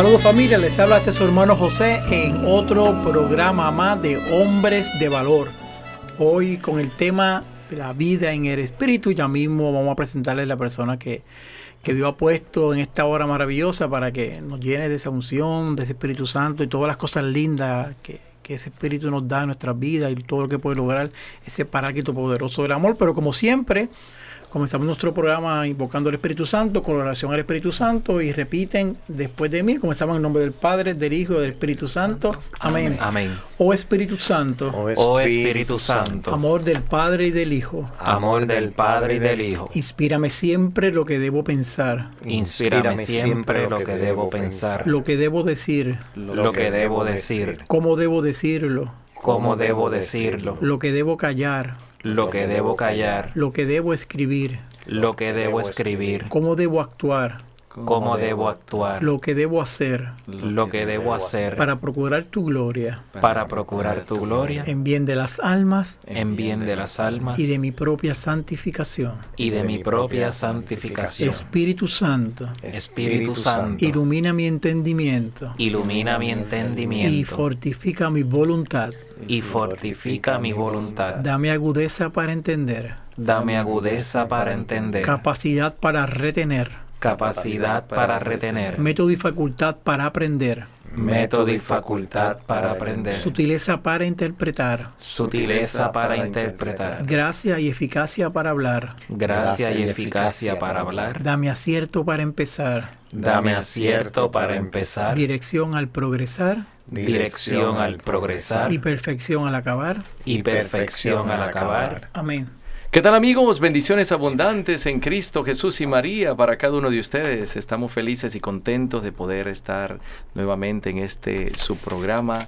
Saludos familia, les habla este su hermano José en otro programa más de Hombres de Valor. Hoy con el tema de la vida en el espíritu, ya mismo vamos a presentarles la persona que, que Dios ha puesto en esta hora maravillosa para que nos llene de esa unción, de ese Espíritu Santo y todas las cosas lindas que, que ese Espíritu nos da en nuestras vidas y todo lo que puede lograr ese paráquito poderoso del amor. Pero como siempre, Comenzamos nuestro programa invocando al Espíritu Santo, con la oración al Espíritu Santo y repiten después de mí. Comenzamos en nombre del Padre, del Hijo y del Espíritu Santo. Amén. Amén. Oh Espíritu Santo, Oh Espíritu Santo, amor del Padre y del Hijo, amor del Padre y del Hijo, inspírame siempre lo que debo pensar, inspírame siempre lo que debo pensar, lo que debo decir, lo que debo decir, cómo debo decirlo, cómo debo decirlo, lo que debo callar, lo que debo callar, lo que debo escribir, lo que debo escribir, cómo debo actuar, cómo debo actuar, lo que debo hacer. Lo que debo hacer. para procurar tu gloria. Para procurar tu gloria. en bien de las almas. En bien de las almas. Y de mi propia santificación. y de mi propia santificación. Espíritu Santo, Espíritu Santo, ilumina mi entendimiento. Ilumina mi y entendimiento. Fortifica mi voluntad. Y fortifica mi voluntad. Dame agudeza para entender, Dame agudeza para entender, capacidad para retener, capacidad para retener, método y facultad para aprender, método y facultad para aprender, sutileza para interpretar, sutileza para interpretar, gracia y eficacia para hablar. gracia y eficacia para hablar. Dame acierto para empezar, Dame acierto para empezar, dirección al progresar dirección al progresar y perfección al acabar. y perfección al acabar. Amén. ¿Qué tal amigos? Bendiciones abundantes en Cristo Jesús y María para cada uno de ustedes. Estamos felices y contentos de poder estar nuevamente en este su programa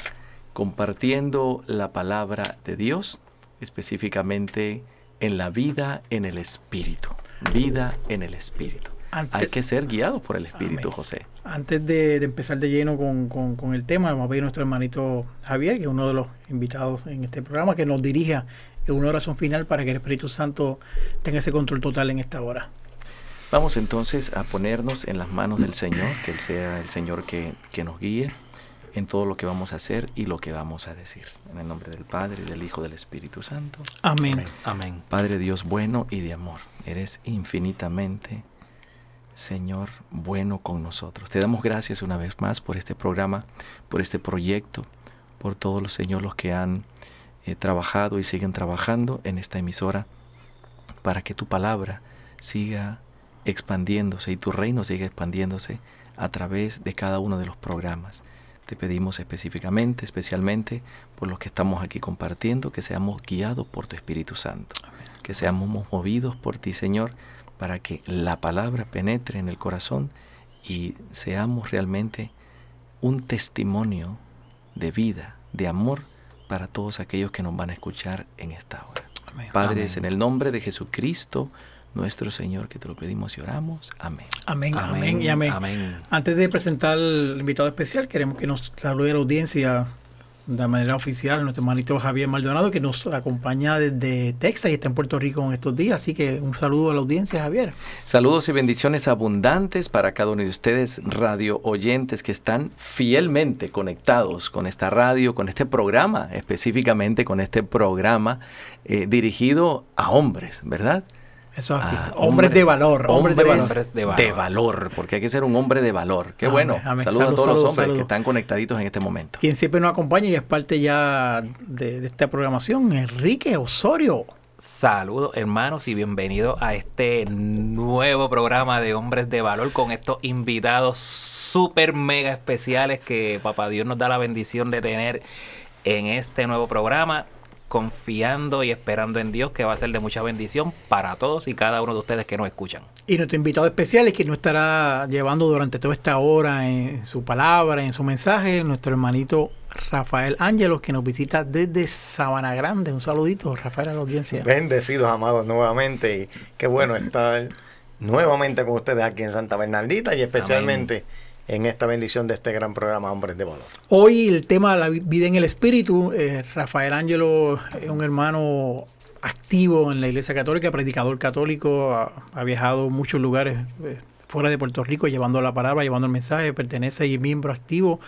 compartiendo la palabra de Dios, específicamente en la vida en el Espíritu. Vida en el Espíritu. Antes- Hay que ser guiados por el Espíritu, Amén. José. Antes de, de empezar de lleno con, con- con el tema, vamos a pedir a nuestro hermanito Javier, que es uno de los invitados en este programa, que nos dirija en una oración final para que el Espíritu Santo tenga ese control total en esta hora. Vamos entonces a ponernos en las manos del Señor, que Él sea el Señor que, que nos guíe en todo lo que vamos a hacer y lo que vamos a decir. En el nombre del Padre, y del Hijo, y del Espíritu Santo. Amén. Amén. Padre Dios bueno y de amor, eres infinitamente, Señor, bueno con nosotros. Te damos gracias una vez más por este programa, por este proyecto, por todos los Señor los que han eh, trabajado y siguen trabajando en esta emisora para que tu palabra siga expandiéndose y tu reino siga expandiéndose a través de cada uno de los programas. Te pedimos específicamente, especialmente por los que estamos aquí compartiendo, que seamos guiados por tu Espíritu Santo, que seamos movidos por ti, Señor, para que la palabra penetre en el corazón y seamos realmente un testimonio de vida, de amor para todos aquellos que nos van a escuchar en esta hora. Amén. Padre, es en Amén. el nombre de Jesucristo, nuestro Señor, que te lo pedimos y oramos. Amén. Amén, amén, y amén. Amén. Antes de presentar al invitado especial, queremos que nos salude a la audiencia de manera oficial nuestro hermanito Javier Maldonado, que nos acompaña desde Texas y está en Puerto Rico en estos días. Así que un saludo a la audiencia, Javier. Saludos y bendiciones abundantes para cada uno de ustedes, radio oyentes que están fielmente conectados con esta radio, con este programa, específicamente con este programa eh, dirigido a hombres, ¿verdad? Eso es así. Ah, hombres hombre- de valor, hombres de valor. Hombres de de valor. valor, porque hay que ser un hombre de valor. Qué Amén, bueno. amén. Saludos Salud, a todos salud, los hombres salud. que están conectaditos en este momento. Quien siempre nos acompaña y es parte ya de, de esta programación, Enrique Osorio. Saludos hermanos y bienvenidos a este nuevo programa de Hombres de Valor con estos invitados súper mega especiales que Papá Dios nos da la bendición de tener en este nuevo programa. Confiando y esperando en Dios que va a ser de mucha bendición para todos y cada uno de ustedes que nos escuchan. Y nuestro invitado especial es que nos estará llevando durante toda esta hora en su palabra, en su mensaje, nuestro hermanito Rafael Ángelos, que nos visita desde Sabana Grande. Un saludito, Rafael, a la audiencia. Bendecidos, amados, nuevamente. Y qué bueno estar nuevamente con ustedes aquí en Santa Bernardita y especialmente en esta bendición de este gran programa Hombres de Valor. Hoy el tema de la vida en el espíritu. eh, Rafael Ángelo es un hermano activo en la Iglesia Católica, predicador católico, ha, ha viajado a muchos lugares eh, fuera de Puerto Rico llevando la palabra, llevando el mensaje, pertenece y es miembro activo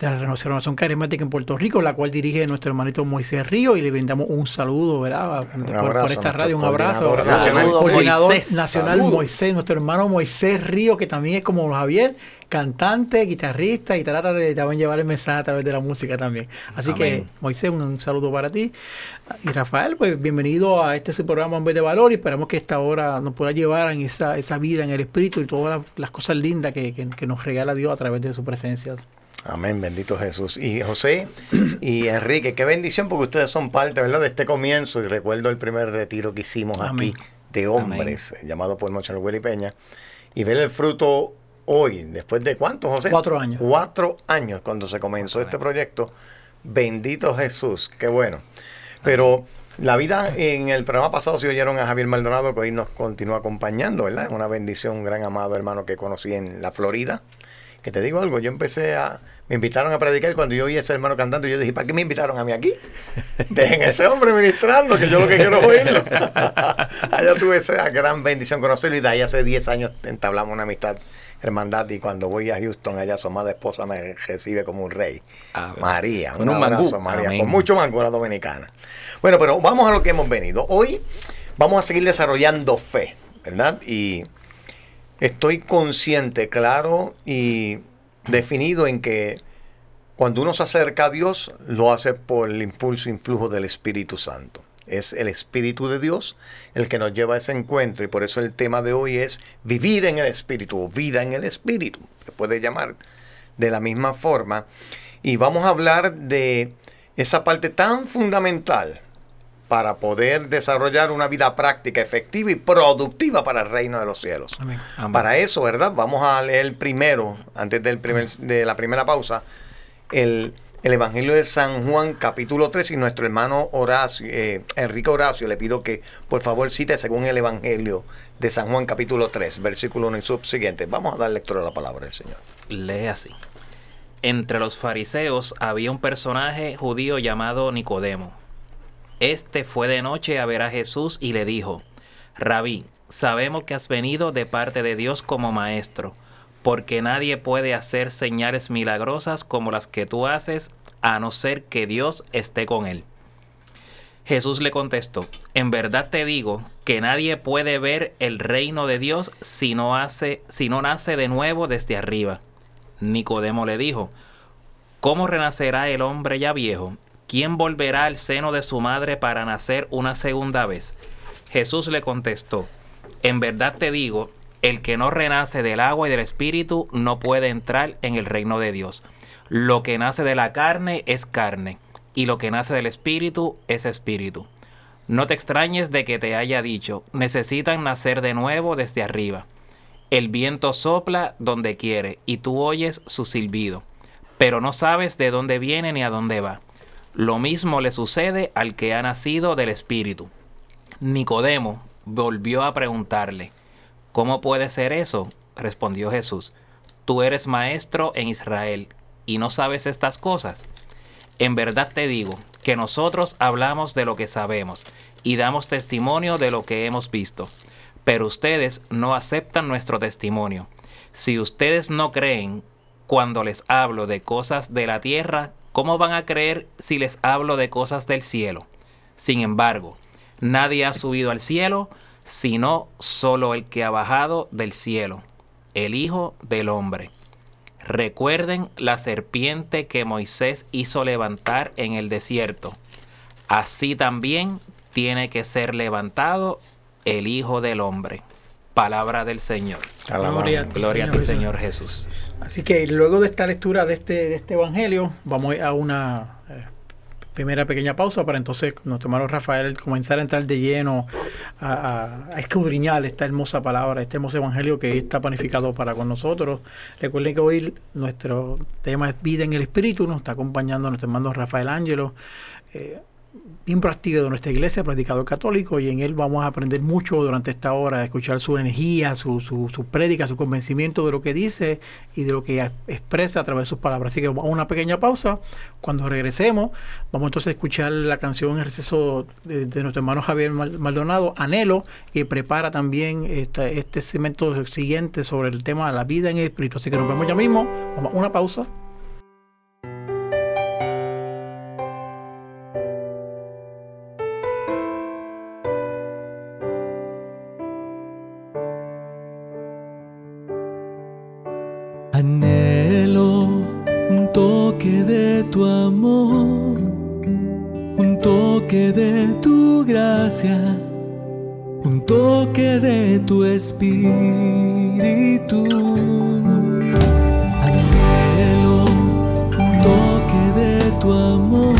de la Renovación Carismática en Puerto Rico, la cual dirige nuestro hermanito Moisés Río y le brindamos un saludo, ¿verdad? Por, por abrazo esta radio, un abrazo. coordinador nacional. Coordinador Moisés. nacional Saludos. Moisés, nuestro hermano Moisés Río, que también es como Javier, cantante, guitarrista y trata de también llevar el mensaje a través de la música también. Así que. Moisés, un, un saludo para ti. Y Rafael, pues bienvenido a este su programa En vez de Valor y esperamos que esta hora nos pueda llevar en esa, esa vida, en el espíritu y todas las, las cosas lindas que, que- que nos regala Dios a través de su presencia. Amén, bendito Jesús. Y José y Enrique, qué bendición porque ustedes son parte, ¿verdad?, de este comienzo. Y recuerdo el primer retiro que hicimos Amén. aquí de hombres, eh, llamado por Mochalo y Peña. Y ver el fruto hoy, después de cuánto, José? Cuatro años. Cuatro años cuando se comenzó este proyecto. Bendito Jesús, qué bueno. Pero la vida en el programa pasado, si oyeron a Javier Maldonado, que hoy nos continúa acompañando, ¿verdad? Una bendición, un gran amado hermano que conocí en la Florida. Que te digo algo, yo empecé a. Me invitaron a predicar y cuando yo oí a ese hermano cantando, yo dije, ¿para qué me invitaron a mí aquí? Dejen ese hombre ministrando, que yo lo que quiero es oírlo. Allá tuve esa gran bendición conocerlo y de ahí hace 10 años entablamos una amistad, hermandad. Y cuando voy a Houston, allá su amada esposa me recibe como un rey. Ah, María, con un un abrazo, mangú. María, Amén. con mucho mango la dominicana. Bueno, pero vamos a lo que hemos venido. Hoy vamos a seguir desarrollando fe, ¿verdad? Y estoy consciente, claro y definido en que cuando uno se acerca a Dios, lo hace por el impulso e influjo del Espíritu Santo. Es el Espíritu de Dios el que nos lleva a ese encuentro y por eso el tema de hoy es vivir en el Espíritu o vida en el Espíritu. Se puede llamar de la misma forma. Y vamos a hablar de esa parte tan fundamental para poder desarrollar una vida práctica, efectiva y productiva para el reino de los cielos. Amén. Amén. Para eso, ¿verdad? Vamos a leer primero, antes del primer, de la primera pausa, el, el Evangelio de San Juan, capítulo 3, y nuestro hermano Horacio, eh, Enrique Horacio, le pido que por favor cite según el Evangelio de San Juan, capítulo 3, versículo 1 y subsiguiente. Vamos a dar lectura a la palabra del Señor. Lee así. Entre los fariseos había un personaje judío llamado Nicodemo. Este fue de noche a ver a Jesús y le dijo, Rabí, sabemos que has venido de parte de Dios como maestro, porque nadie puede hacer señales milagrosas como las que tú haces, a no ser que Dios esté con él. Jesús le contestó, en verdad te digo que nadie puede ver el reino de Dios si no hace, si no nace de nuevo desde arriba. Nicodemo le dijo, ¿cómo renacerá el hombre ya viejo? ¿Quién volverá al seno de su madre para nacer una segunda vez? Jesús le contestó, en verdad te digo, el que no renace del agua y del espíritu no puede entrar en el reino de Dios. Lo que nace de la carne es carne, y lo que nace del espíritu es espíritu. No te extrañes de que te haya dicho, necesitan nacer de nuevo desde arriba. El viento sopla donde quiere, y tú oyes su silbido, pero no sabes de dónde viene ni a dónde va. Lo mismo le sucede al que ha nacido del espíritu. Nicodemo volvió a preguntarle, ¿Cómo puede ser eso? respondió Jesús. Tú eres maestro en Israel y no sabes estas cosas. En verdad te digo que nosotros hablamos de lo que sabemos y damos testimonio de lo que hemos visto, pero ustedes no aceptan nuestro testimonio. Si ustedes no creen cuando les hablo de cosas de la tierra, ¿cómo van a creer si les hablo de cosas del cielo? Sin embargo, nadie ha subido al cielo, sino solo el que ha bajado del cielo, el Hijo del Hombre. Recuerden la serpiente que Moisés hizo levantar en el desierto. Así también tiene que ser levantado el Hijo del Hombre. Palabra del Señor. Gloria a ti, Gloria a ti, Jesús. Señor Jesús. Así que luego de esta lectura de este, de este evangelio, vamos a una eh, primera pequeña pausa para entonces nuestro hermano Rafael comenzar a entrar de lleno a, escudriñar esta hermosa palabra, este hermoso evangelio que está planificado para con nosotros. Recuerden que hoy nuestro tema es vida en el espíritu, nos está acompañando nuestro hermano Rafael Ángelo. eh, miembro activo de nuestra iglesia, predicador católico, y en él vamos a aprender mucho durante esta hora, escuchar su energía, su, su, su prédica, su convencimiento de lo que dice y de lo que expresa a través de sus palabras. Así que vamos a una pequeña pausa. Cuando regresemos, vamos entonces a escuchar la canción El receso de, nuestro hermano Javier Mal- Maldonado, Anhelo, que prepara también este segmento siguiente sobre el tema de la vida en el espíritu. Así que nos vemos ya mismo. Vamos a una pausa. Amor, un toque de tu gracia, un toque de tu espíritu. Anhelo un toque de tu amor,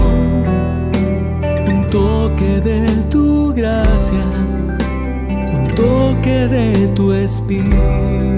un toque de tu gracia, un toque de tu espíritu.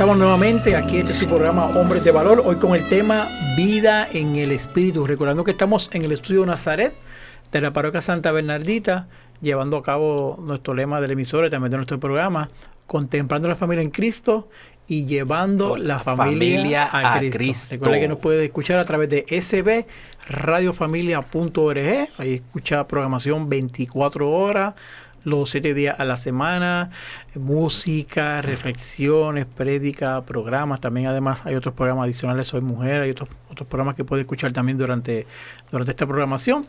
Estamos nuevamente aquí este es su programa Hombres de Valor, hoy con el tema Vida en el Espíritu. Recordando que estamos en el estudio Nazaret de la parroquia Santa Bernardita, llevando a cabo nuestro lema del emisor y también de nuestro programa, contemplando la familia en Cristo y llevando la familia, familia a, a Cristo. Cristo. Recuerda que nos puede escuchar a través de sbradiofamilia.org, ahí escucha programación 24 horas los siete días a la semana, música, reflexiones, prédicas, programas. También además hay otros programas adicionales, Soy Mujer, hay otros, otros programas que puede escuchar también durante, durante esta programación.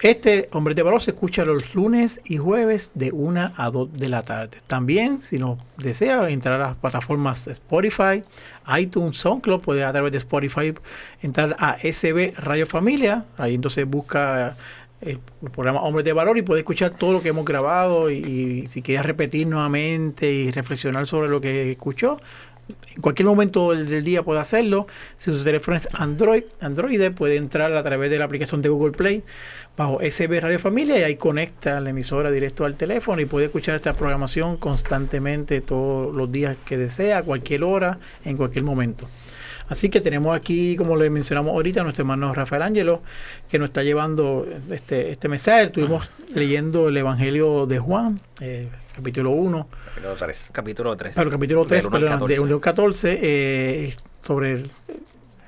Este Hombre de Valor se escucha los lunes y jueves de 1 a 2 de la tarde. También, si nos desea entrar a las plataformas Spotify, iTunes, SoundCloud, puede a través de Spotify entrar a SB Radio Familia. Ahí entonces busca el programa Hombres de Valor y puede escuchar todo lo que hemos grabado y, si quieres repetir nuevamente y reflexionar sobre lo que escuchó, en cualquier momento del, del día puede hacerlo. Si su teléfono es Android, Android puede entrar a través de la aplicación de Google Play bajo SB Radio Familia y ahí conecta la emisora directo al teléfono y puede escuchar esta programación constantemente todos los días que desea, a cualquier hora, en cualquier momento. Así que tenemos aquí, como le mencionamos ahorita, a nuestro hermano Rafael Ángelo, que nos está llevando este, este mensaje. Estuvimos leyendo el Evangelio de Juan, eh, capítulo 1, Capítulo tres. Capítulo 3. pero capítulo 3, Del uno al perdón, de 14. 1 al 14, eh, sobre el-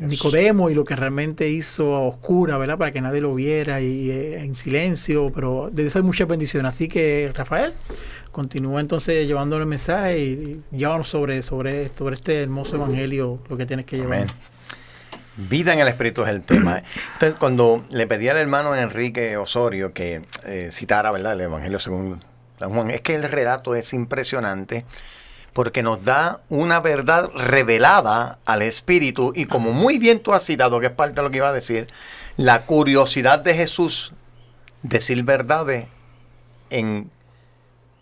Nicodemo y lo que realmente hizo a oscura, ¿verdad? Para que nadie lo viera y eh, en silencio, pero de eso hay muchas bendiciones. Así que, Rafael, continúa entonces llevándole el mensaje y, y sobre, sobre, sobre este hermoso evangelio, lo que tienes que llevar. Amén. Vida en el Espíritu es el tema. Entonces, cuando le pedí al hermano Enrique Osorio que eh, citara ¿verdad? el Evangelio según San Juan, es que el relato es impresionante porque nos da una verdad revelada al Espíritu y como muy bien tú has citado, que es parte de lo que iba a decir, la curiosidad de Jesús decir verdades en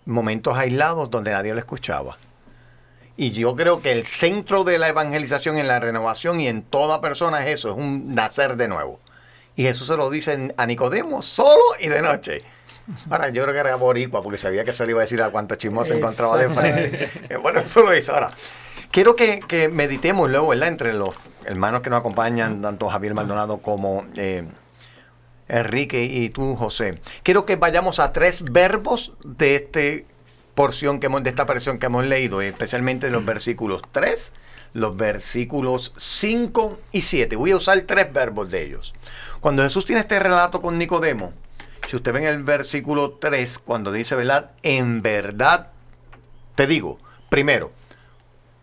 momentos aislados donde nadie lo escuchaba. Y yo creo que el centro de la evangelización en la renovación y en toda persona es eso, es un nacer de nuevo. Y Jesús se lo dice a Nicodemo solo y de noche. Ahora, yo creo que era boricua, porque sabía que se le iba a decir a cuánto chismoso encontraba de frente. Eh, Bueno, eso lo hizo. Ahora, quiero que, que meditemos luego, ¿verdad? Entre los hermanos que nos acompañan, tanto Javier Maldonado como eh, Enrique y tú, José. Quiero que vayamos a tres verbos de este porción que hemos, de esta porción que hemos leído, especialmente los versículos 3, los versículos 5 y 7. Voy a usar tres verbos de ellos. Cuando Jesús tiene este relato con Nicodemo, si usted ve en el versículo 3, cuando dice, ¿verdad? En verdad te digo, primero,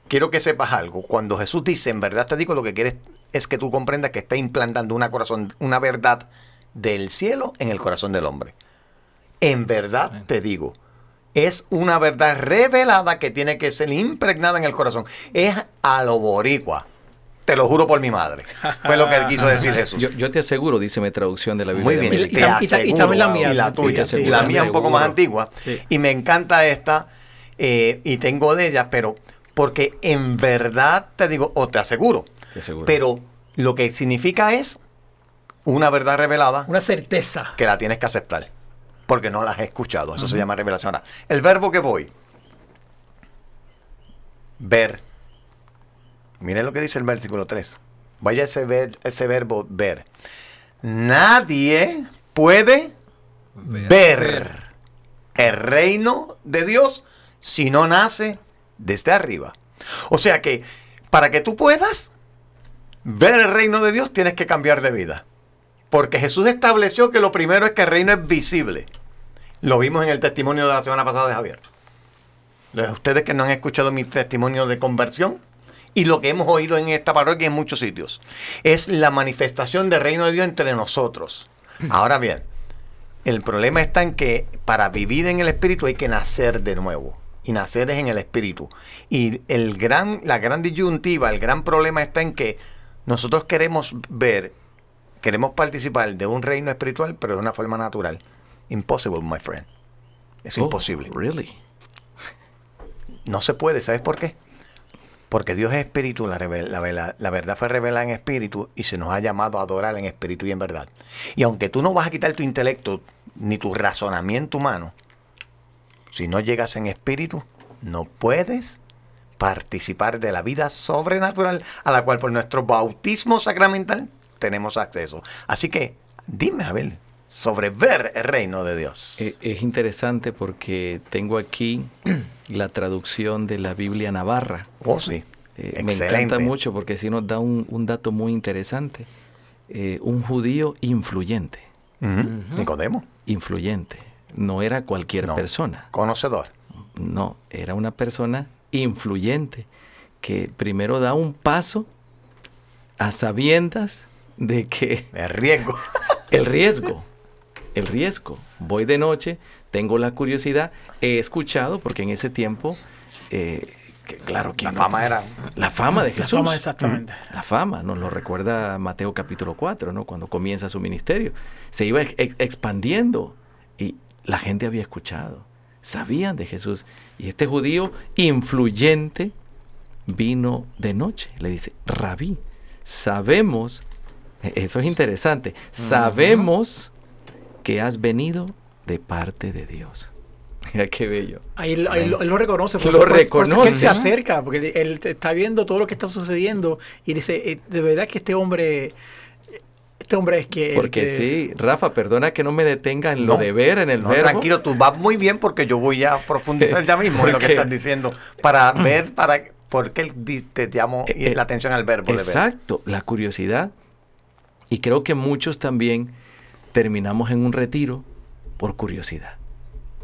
quiero que sepas algo. Cuando Jesús dice, en verdad te digo, lo que quiere es que tú comprendas que está implantando una, corazón, una verdad del cielo en el corazón del hombre. En verdad te digo. Es una verdad revelada que tiene que ser impregnada en el corazón. Es a lo boricua. Te lo juro por mi madre. Fue lo que quiso decir Jesús. Yo, yo te aseguro, dice mi traducción de la Biblia. Muy bien, Y- América. y tam- y ta- y aseguro, también la mía, y la tuya. sí, y la mía un poco más antigua. Sí. Y me encanta esta. eh, y tengo de ella, pero porque en verdad te digo, o te aseguro. Te aseguro. Pero lo que significa es una verdad revelada Una certeza. que la tienes que aceptar. Porque no la has escuchado. Eso se llama revelación. Ahora, el verbo que voy. Ver. Miren lo que dice el versículo 3. Vaya ese, ver- ese verbo ver. Nadie puede ver, el reino de Dios si no nace desde arriba. O sea que para que tú puedas ver el reino de Dios tienes que cambiar de vida. Porque Jesús estableció que lo primero es que el reino es visible. Lo vimos en el testimonio de la semana pasada de Javier. Ustedes que no han escuchado mi testimonio de conversión y lo que hemos oído en esta parroquia y en muchos sitios, es la manifestación del reino de Dios entre nosotros. Ahora bien, el problema está en que para vivir en el Espíritu hay que nacer de nuevo. Y nacer es en el Espíritu. Y el gran, la gran disyuntiva, el gran problema está en que nosotros queremos ver, queremos participar de un reino espiritual, pero de una forma natural. Impossible, my friend. Es Oh, imposible. Really? No se puede, ¿sabes por qué? Porque Dios es espíritu, la, la verdad fue revelada en espíritu y se nos ha llamado a adorar en espíritu y en verdad. Y aunque tú no vas a quitar tu intelecto ni tu razonamiento humano, si no llegas en espíritu, no puedes participar de la vida sobrenatural a la cual por nuestro bautismo sacramental tenemos acceso. Así que dime, Abel, sobre ver el reino de Dios. Eh, Es interesante porque tengo aquí la traducción de la Biblia Navarra. oh, sí. Eh, me Excelente. encanta mucho porque sí nos da un, un dato muy interesante. Eh, un judío influyente, Ujú. Nicodemo, influyente. No era cualquier No. persona. conocedor. No, era una persona influyente que primero da un paso a sabiendas de que El riesgo. el riesgo, el riesgo. Voy de noche, tengo la curiosidad, he escuchado, porque en ese tiempo, eh, que claro que La no- fama era la fama de La Jesús. fama, exactamente. La fama, nos lo recuerda Mateo capítulo 4, ¿no? Cuando comienza su ministerio. Se iba ex- ex- expandiendo y la gente había escuchado, sabían de Jesús. Y este judío influyente vino de noche. Le dice, rabí, sabemos, e- eso es interesante, sabemos que has venido de parte de Dios. Mira qué bello. Ahí, él, ahí lo, él lo reconoce. Lo por eso- por reconoce. él se acerca, porque él, está viendo todo lo que está sucediendo y dice, eh, de verdad que este hombre, este hombre es que... Porque que- sí, Rafa, perdona que no me detenga en lo No, de ver, en el No, verbo. tranquilo, tú vas muy bien porque yo voy a profundizar ya mismo en lo que Porque- estás diciendo para ver para por qué di- te llamo Eh, eh, la atención al verbo de ver. Exacto, la curiosidad. Y creo que muchos también terminamos en un retiro por curiosidad.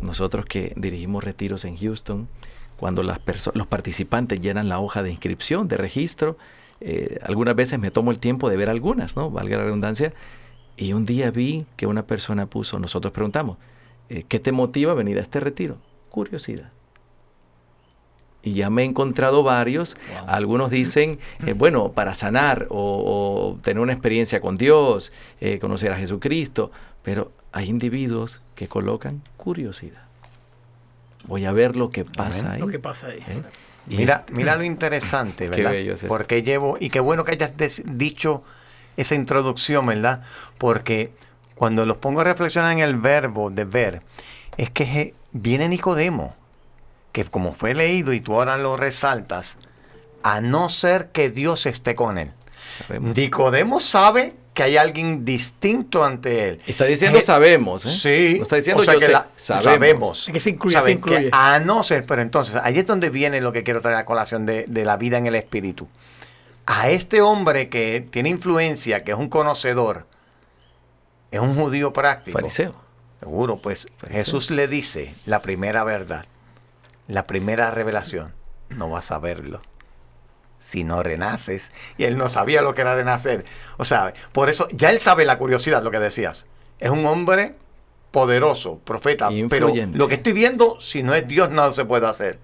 Nosotros que dirigimos retiros en Houston, cuando las los participantes llenan la hoja de inscripción, de registro, eh, algunas veces me tomo el tiempo de ver algunas, ¿no? Valga la redundancia. Y un día vi que una persona puso, nosotros preguntamos, eh, ¿qué te motiva a venir a este retiro? Curiosidad. Y ya me he encontrado varios. Algunos dicen, eh, bueno, para sanar o, o tener una experiencia con Dios, eh, conocer a Jesucristo. Pero hay individuos que colocan curiosidad. Voy a ver lo que pasa ahí. Lo que pasa ahí. ¿eh? Mira, mira lo interesante, Qué ¿verdad? bello es esto. Porque llevo, y qué bueno que hayas des- dicho esa introducción, ¿verdad? Porque cuando los pongo a reflexionar en el verbo de ver, es que je- viene Nicodemo, que como fue leído y tú ahora lo resaltas, a no ser que Dios esté con él. Sabemos. Nicodemo sabe que hay alguien distinto ante él. Está diciendo Eh, sabemos, ¿eh? Sí. No está diciendo o sea yo que sé, la- sabemos. Es que se incluye, Saben se incluye. que a no ser, pero entonces, ahí es donde viene lo que quiero traer a colación de, de la vida en el espíritu. A este hombre que tiene influencia, que es un conocedor, es un judío práctico. Fariseo. Seguro, pues Fariseo. Jesús le dice la primera verdad, la primera revelación. No vas a verlo si no renaces. Y él no sabía lo que era renacer. O sea, por eso ya él sabe la curiosidad, lo que decías. Es un hombre poderoso, profeta. Pero lo que estoy viendo, si no es Dios, nada se puede hacer.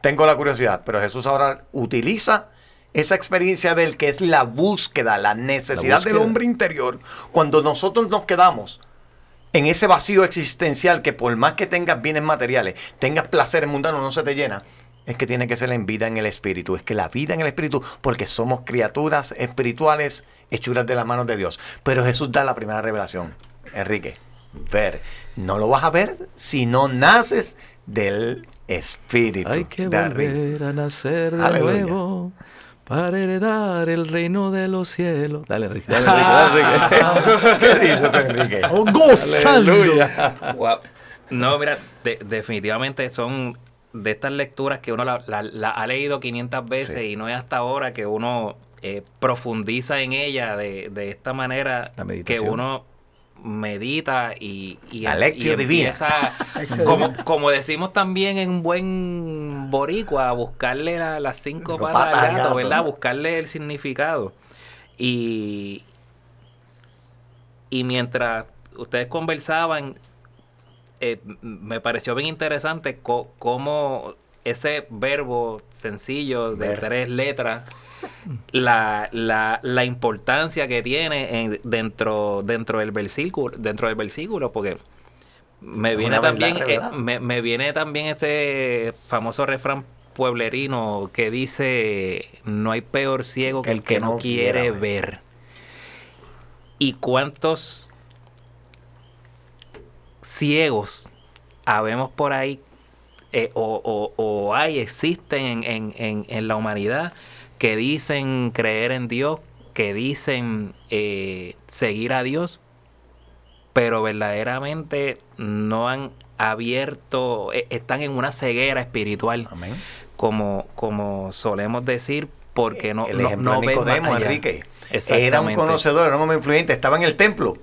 Tengo la curiosidad, pero Jesús ahora utiliza esa experiencia del que es la búsqueda, la necesidad del búsqueda. hombre interior. Cuando nosotros nos quedamos en ese vacío existencial que por más que tengas bienes materiales, tengas placeres mundanos, no se te llena. Es que tiene que ser en vida en el espíritu. Es que la vida en el espíritu, porque somos criaturas espirituales hechuras de las manos de Dios. Pero Jesús da la primera revelación. Enrique, ver. No lo vas a ver si no naces del espíritu. Hay que volver a nacer de Aleluya. nuevo para heredar el reino de los cielos. Dale, Enrique. Dale, Enrique. Dale, Enrique. ¿Qué dices, Enrique? Estamos gozando. Aleluya. Wow. No, mira, de- definitivamente son de estas lecturas que uno la, la- la ha leído 500 veces Sí. y no es hasta ahora que uno eh, profundiza en ella de, de esta manera La que uno medita y, y, La lectio y divina. empieza, como, como decimos también en un buen boricua, a buscarle la- las cinco patas patas al gato, gato, ¿verdad? Buscarle el significado. Y, y mientras ustedes conversaban, eh, me pareció bien interesante co- cómo ese verbo sencillo de Ver. tres letras, la, la, la importancia que tiene en- dentro, dentro del versículo, dentro del versículo, porque me viene verdad también, eh, me, me viene también ese famoso refrán pueblerino que dice no hay peor ciego que el, que, no quiere ver". ver. ¿Y cuántos ciegos habemos por ahí eh, o, o- o hay, existen en, en- en- en la humanidad que dicen creer en Dios, que dicen eh, seguir a Dios, pero verdaderamente no han abierto, eh, están en una ceguera espiritual, Amén. como, como solemos decir, porque no, el no, no ven más allá. Enrique. Era un conocedor, era un hombre influyente, estaba en el templo,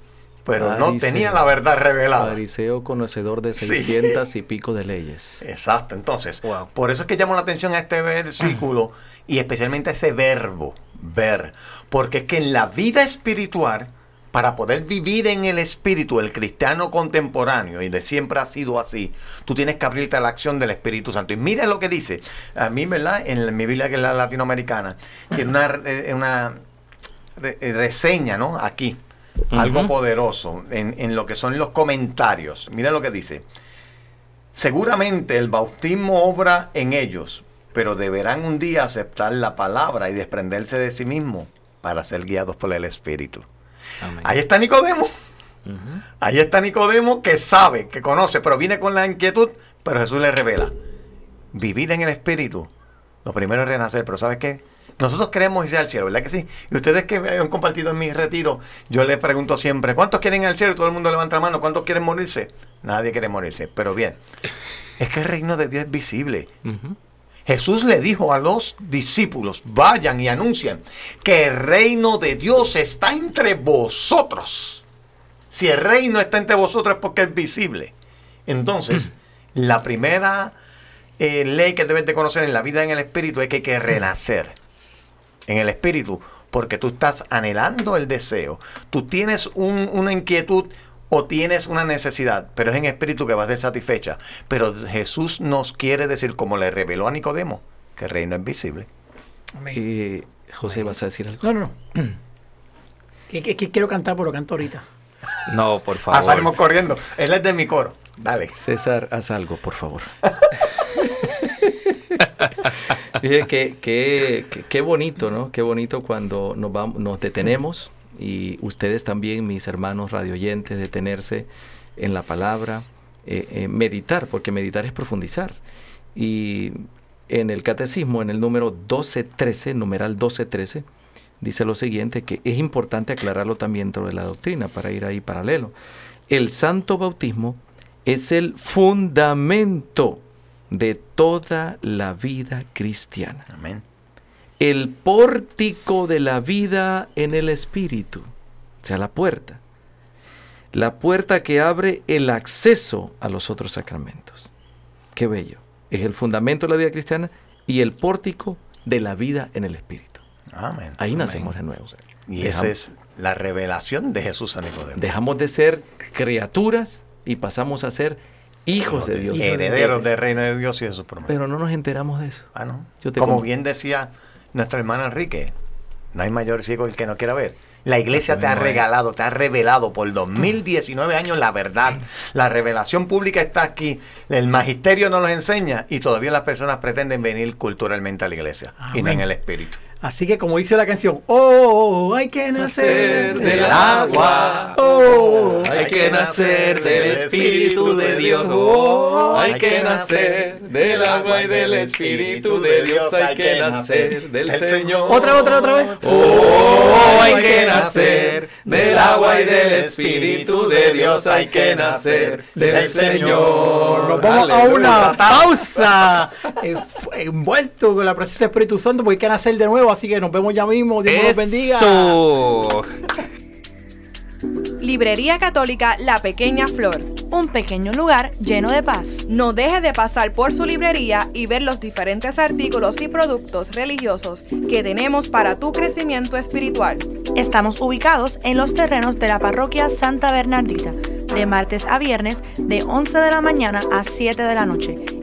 pero no tenía la verdad revelada. Fariseo conocedor de Sí. 600 y pico de leyes. Exacto, entonces, Wow. por eso es que llamo la atención a este versículo y especialmente a ese verbo, ver, porque es que en la vida espiritual, para poder vivir en el espíritu, el cristiano contemporáneo, y de siempre ha sido así, tú tienes que abrirte a la acción del Espíritu Santo. Y mira lo que dice, a mí, ¿verdad? En mi Biblia, que es la latinoamericana, tiene una, eh, una eh, reseña, ¿no? Aquí, algo poderoso en, en lo que son los comentarios. Mira lo que dice. Seguramente el bautismo obra en ellos, pero deberán un día aceptar la palabra y desprenderse de sí mismo para ser guiados por el Espíritu. Amén. Ahí está Nicodemo. Ahí está Nicodemo que sabe, que conoce, pero viene con la inquietud, pero Jesús le revela. Vivir en el Espíritu, lo primero es renacer, pero ¿sabes qué? Nosotros queremos irse al cielo, ¿verdad que sí? Y ustedes que me han compartido en mi retiro, yo les pregunto siempre, ¿cuántos quieren ir al cielo? Y todo el mundo levanta la mano, ¿cuántos quieren morirse? Nadie quiere morirse, pero bien. Es que el reino de Dios es visible. Jesús le dijo a los discípulos, vayan y anuncien que el reino de Dios está entre vosotros. Si el reino está entre vosotros es porque es visible. Entonces, la primera eh, ley que debes de conocer en la vida en el espíritu es que hay que renacer en el espíritu, porque tú estás anhelando el deseo. Tú tienes un- una inquietud o tienes una necesidad, pero es en espíritu que va a ser satisfecha. Pero Jesús nos quiere decir, como le reveló a Nicodemo, que el reino es visible. Eh, José, ¿vas a decir algo? No, no, no. Que, que- que quiero cantar, pero canto ahorita. No, por Ah, favor. salimos corriendo. Él es de mi coro. Dale. César, haz algo, por favor. Qué, qué, qué- qué bonito, ¿no? Qué bonito cuando nos, vamos, nos detenemos y ustedes también, mis hermanos radioyentes, detenerse en la palabra, eh, eh, meditar, porque meditar es profundizar. Y en el catecismo, en el número 1213, numeral 1213, dice lo siguiente, que es importante aclararlo también dentro de la doctrina para ir ahí paralelo. El santo bautismo es el fundamento de toda la vida cristiana. Amén. El pórtico de la vida en el espíritu, o sea, la puerta. La puerta que abre el acceso a los otros sacramentos. Qué bello. Es el fundamento de la vida cristiana y el pórtico de la vida en el espíritu. Amén. Ahí Amén. nacemos de nuevo. Y esa es la revelación de Jesús a Nicodemo. Dejamos de ser criaturas y pasamos a ser hijos de Dios. Herederos del reino de Dios y de sus promesas. Pero no nos enteramos de eso. Ah, no. Yo te Como bien decía nuestro hermano Enrique, no hay mayor ciego el que no quiera ver. La iglesia te ha hay. regalado, te ha revelado por 2019 años la verdad. La revelación pública está aquí. El magisterio nos lo enseña y todavía las personas pretenden venir culturalmente a la iglesia y no en el espíritu. Así que como dice la canción, oh, hay que nacer del agua. Oh, Hay que nacer del Espíritu de Dios. Oh, hay que nacer del agua y del Espíritu de Dios. Hay que nacer del El Señor. Otra, otra, otra vez. Oh, hay que nacer del agua y del Espíritu de Dios. Hay que nacer del Señor. Nos vamos a una pausa. envuelto con la presencia del Espíritu Santo porque hay que nacer de nuevo. Así que nos vemos ya mismo. Dios nos bendiga. Eso. Librería Católica La Pequeña Flor. Un pequeño lugar lleno de paz. No deje de pasar por su librería y ver los diferentes artículos y productos religiosos que tenemos para tu crecimiento espiritual. Estamos ubicados en los terrenos de la parroquia Santa Bernardita, de martes a viernes de 11 de la mañana a 7 de la noche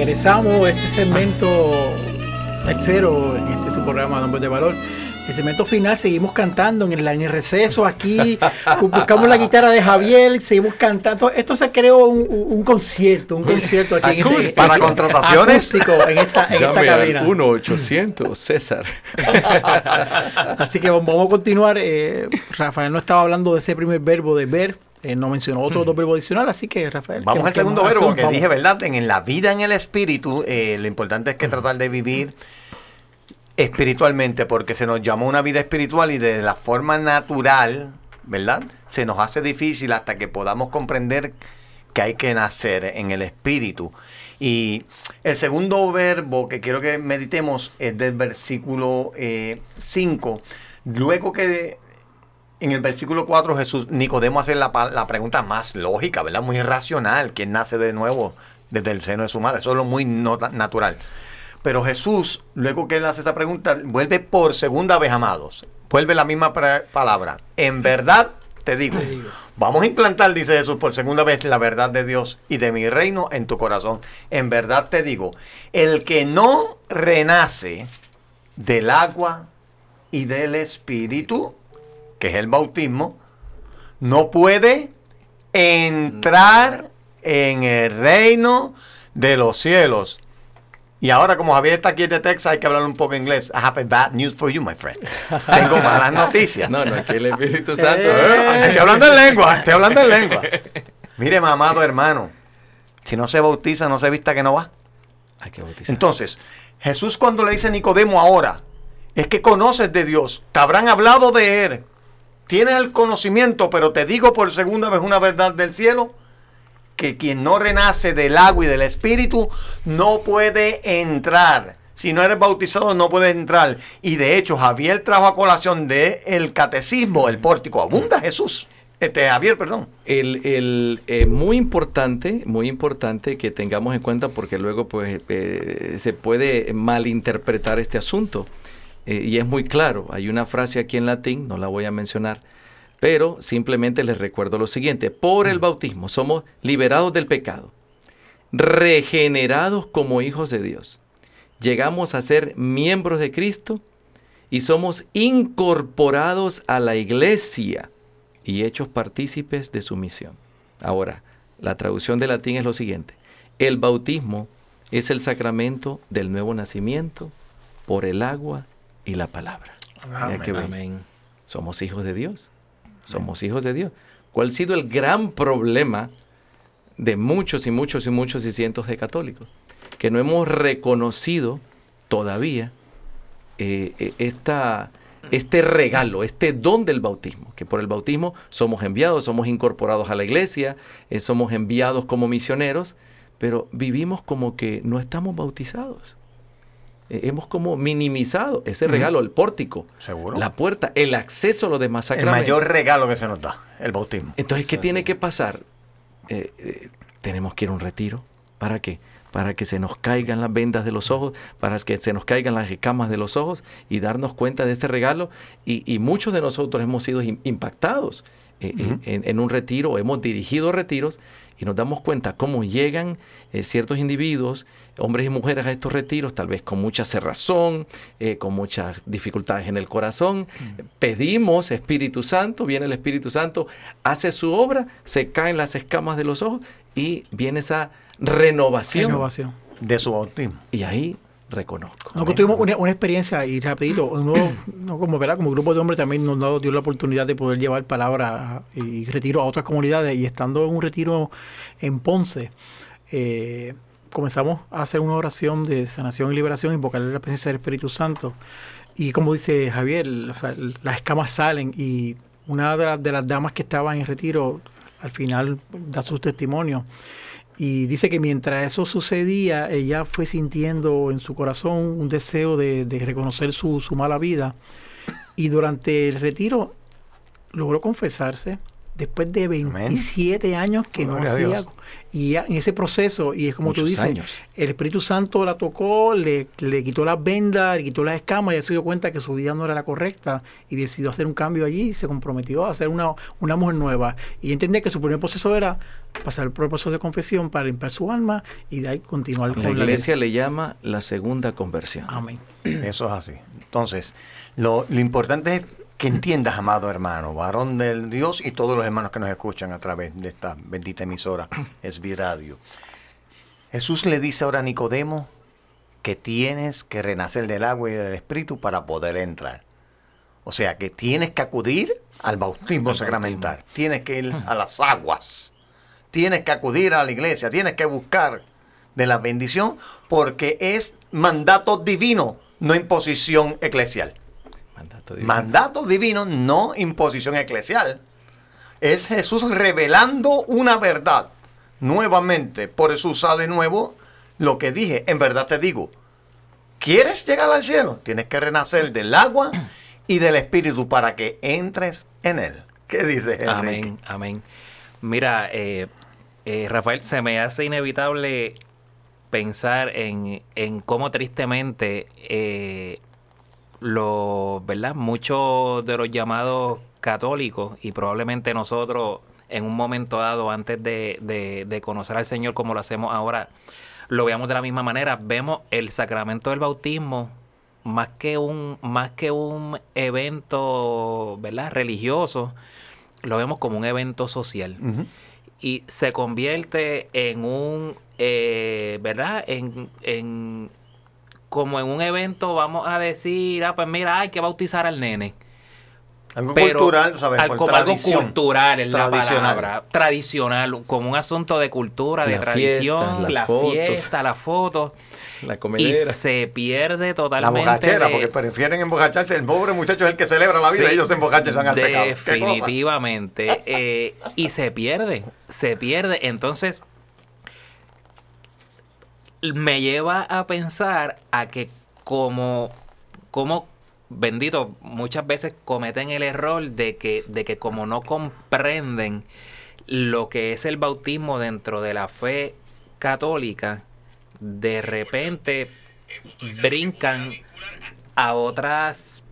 regresamos a este segmento tercero en este su programa Nombres de Valor. El segmento final seguimos cantando en el, en el receso aquí, buscamos la guitarra de Javier, seguimos cantando. Esto se creó un, concierto, un concierto aquí en este-. Para contrataciones. acústico en esta, en esta cabina. al 1-800 César. Así que vamos a continuar. eh, Rafael no estaba hablando de ese primer verbo de ver, él no mencionó otros dos verbos adicionales, así que Rafael. Vamos ¿qué- al segundo verbo que Vamos. dije, ¿verdad? En, en la vida en el espíritu, eh, lo importante es que tratar de vivir espiritualmente, porque se nos llamó una vida espiritual y de la forma natural, ¿verdad? Se nos hace difícil hasta que podamos comprender que hay que nacer en el espíritu. Y el segundo verbo que quiero que meditemos es del versículo 5. Luego que en el versículo 4 Jesús, Nicodemo hace la, la pregunta más lógica, ¿verdad? Muy racional, ¿quién nace de nuevo desde el seno de su madre? Eso es lo muy no- natural. Pero Jesús, luego que él hace esa pregunta, vuelve por segunda vez, amados. Vuelve la misma palabra. En verdad te digo. Vamos a implantar, dice Jesús, por segunda vez la verdad de Dios y de mi reino en tu corazón. En verdad te digo, el que no renace del agua y del espíritu, que es el bautismo, no puede entrar en el reino de los cielos. Y ahora, como Javier está aquí de Texas, hay que hablar un poco inglés. I have a bad news for you, my friend. Tengo malas noticias. No, no, aquí el Espíritu Santo. Eh, Estoy hablando en lengua, estoy hablando en lengua. Mire, mamado hermano, si no se bautiza, no se vista que no va. Hay que bautizar. Entonces, Jesús cuando le dice a Nicodemo ahora, es que conoces de Dios, te habrán hablado de Él, tienes el conocimiento, pero te digo por segunda vez una verdad del cielo, que quien no renace del agua y del espíritu no puede entrar. Si no eres bautizado no puedes entrar. Y de hecho Javier trajo a colación de el catecismo, el pórtico. Abunda Jesús. Este Javier, perdón. El, el, eh, muy importante, muy importante que tengamos en cuenta porque luego pues eh, se puede malinterpretar este asunto. Eh, y es muy claro, hay una frase aquí en latín, no la voy a mencionar, pero simplemente les recuerdo lo siguiente, por el bautismo somos liberados del pecado, regenerados como hijos de Dios, llegamos a ser miembros de Cristo y somos incorporados a la iglesia y hechos partícipes de su misión. Ahora, la traducción de latín es lo siguiente. El bautismo es el sacramento del nuevo nacimiento por el agua y la palabra. Bello. Amén. Somos hijos de Dios. Somos hijos de Dios. ¿Cuál ha sido el gran problema de muchos y muchos y muchos y cientos de católicos? Que no hemos reconocido todavía eh, eh, esta, este regalo, este don del bautismo, que por el bautismo somos enviados, somos incorporados a la iglesia, eh, somos enviados como misioneros, pero vivimos como que no estamos bautizados. Eh, hemos como minimizado ese regalo, el pórtico, Seguro. la puerta, el acceso a los demás el sacramentos. mayor regalo que se nos da, el bautismo. Entonces, ¿qué tiene que pasar? Eh, eh, tenemos que ir a un retiro. ¿Para qué? Para que se nos caigan las vendas de los ojos, para que se nos caigan las escamas de los ojos y darnos cuenta de este regalo. Y, y muchos de nosotros hemos sido im- impactados en, en un retiro, hemos dirigido retiros y nos damos cuenta cómo llegan eh, ciertos individuos, hombres y mujeres a estos retiros, tal vez con mucha cerrazón, eh, con muchas dificultades en el corazón. Pedimos Espíritu Santo, viene el Espíritu Santo, hace su obra, se caen las escamas de los ojos y viene esa renovación. Renovación. De su bautismo. Y ahí reconozco. Nosotros tuvimos una, una experiencia y rapidito, uno, no como, ¿verdad? como grupo de hombres también nos dio- dio la oportunidad de poder llevar palabra y retiro a otras comunidades y estando en un retiro en Ponce, eh, comenzamos a hacer una oración de sanación y liberación, invocar la presencia del Espíritu Santo y como dice Javier, o sea, las escamas salen y una de, las- de las damas que estaba en retiro al final da sus testimonios y dice que mientras eso sucedía, ella fue sintiendo en su corazón un deseo de, de reconocer su, su mala vida. Y durante el retiro logró confesarse después de 27 años que no Gloria hacía. Y ya en ese proceso, y es como tú Muchos dices, años. el Espíritu Santo la tocó, le, le quitó las vendas, le quitó las escamas, y ella se dio cuenta que su vida no era la correcta y decidió hacer un cambio allí y se comprometió a ser una, una mujer nueva. Y entendía que su primer proceso era pasar por el proceso de confesión para limpiar su alma y de ahí continuar La con la iglesia le llama la segunda conversión. Amén. Eso es así. Entonces, lo, lo importante es que entiendas, amado hermano, varón del Dios y todos los hermanos que nos escuchan a través de esta bendita emisora, es Radio. Jesús le dice ahora a Nicodemo que tienes que renacer del agua y del espíritu para poder entrar. O sea, que tienes que acudir al bautismo sacramental, tienes que ir a las aguas, tienes que acudir a la iglesia, tienes que buscar de la bendición porque es mandato divino, no imposición eclesial. Mandato divino. Mandato divino, no imposición eclesial. Es Jesús revelando una verdad. Nuevamente, por eso usa de nuevo lo que dije. En verdad te digo, ¿quieres llegar al cielo? Tienes que renacer del agua y del espíritu para que entres en él. ¿Qué dice Enrique? Amén, amén. Mira, eh, eh, Rafael, se me hace inevitable pensar en, en cómo tristemente eh, los, ¿verdad? Muchos de los llamados católicos y probablemente nosotros en un momento dado antes de, de- de conocer al Señor como lo hacemos ahora, lo veamos de la misma manera. Vemos el sacramento del bautismo más que un, más que un evento ¿verdad? religioso, lo vemos como un evento social y se convierte en un, eh, ¿verdad? En, en- como en un evento, vamos a decir, ah, pues mira, hay que bautizar al nene. Algo Pero cultural, ¿sabes? al- Por como algo cultural es la Tradicional. palabra. Tradicional, como un asunto de cultura, de tradición, fiestas, las la fotos. fiesta, las fotos. La Y comedera. se pierde La totalmente. bocachera, de- porque prefieren embocacharse. El pobre muchacho es el que celebra la vida Sí, y ellos se embocachan y al pecado. Definitivamente. eh, y se pierde, se pierde. Entonces, me lleva a pensar a que como, como bendito, muchas veces cometen el error de que, de que como no comprenden lo que es el bautismo dentro de la fe católica, de repente brincan a otras,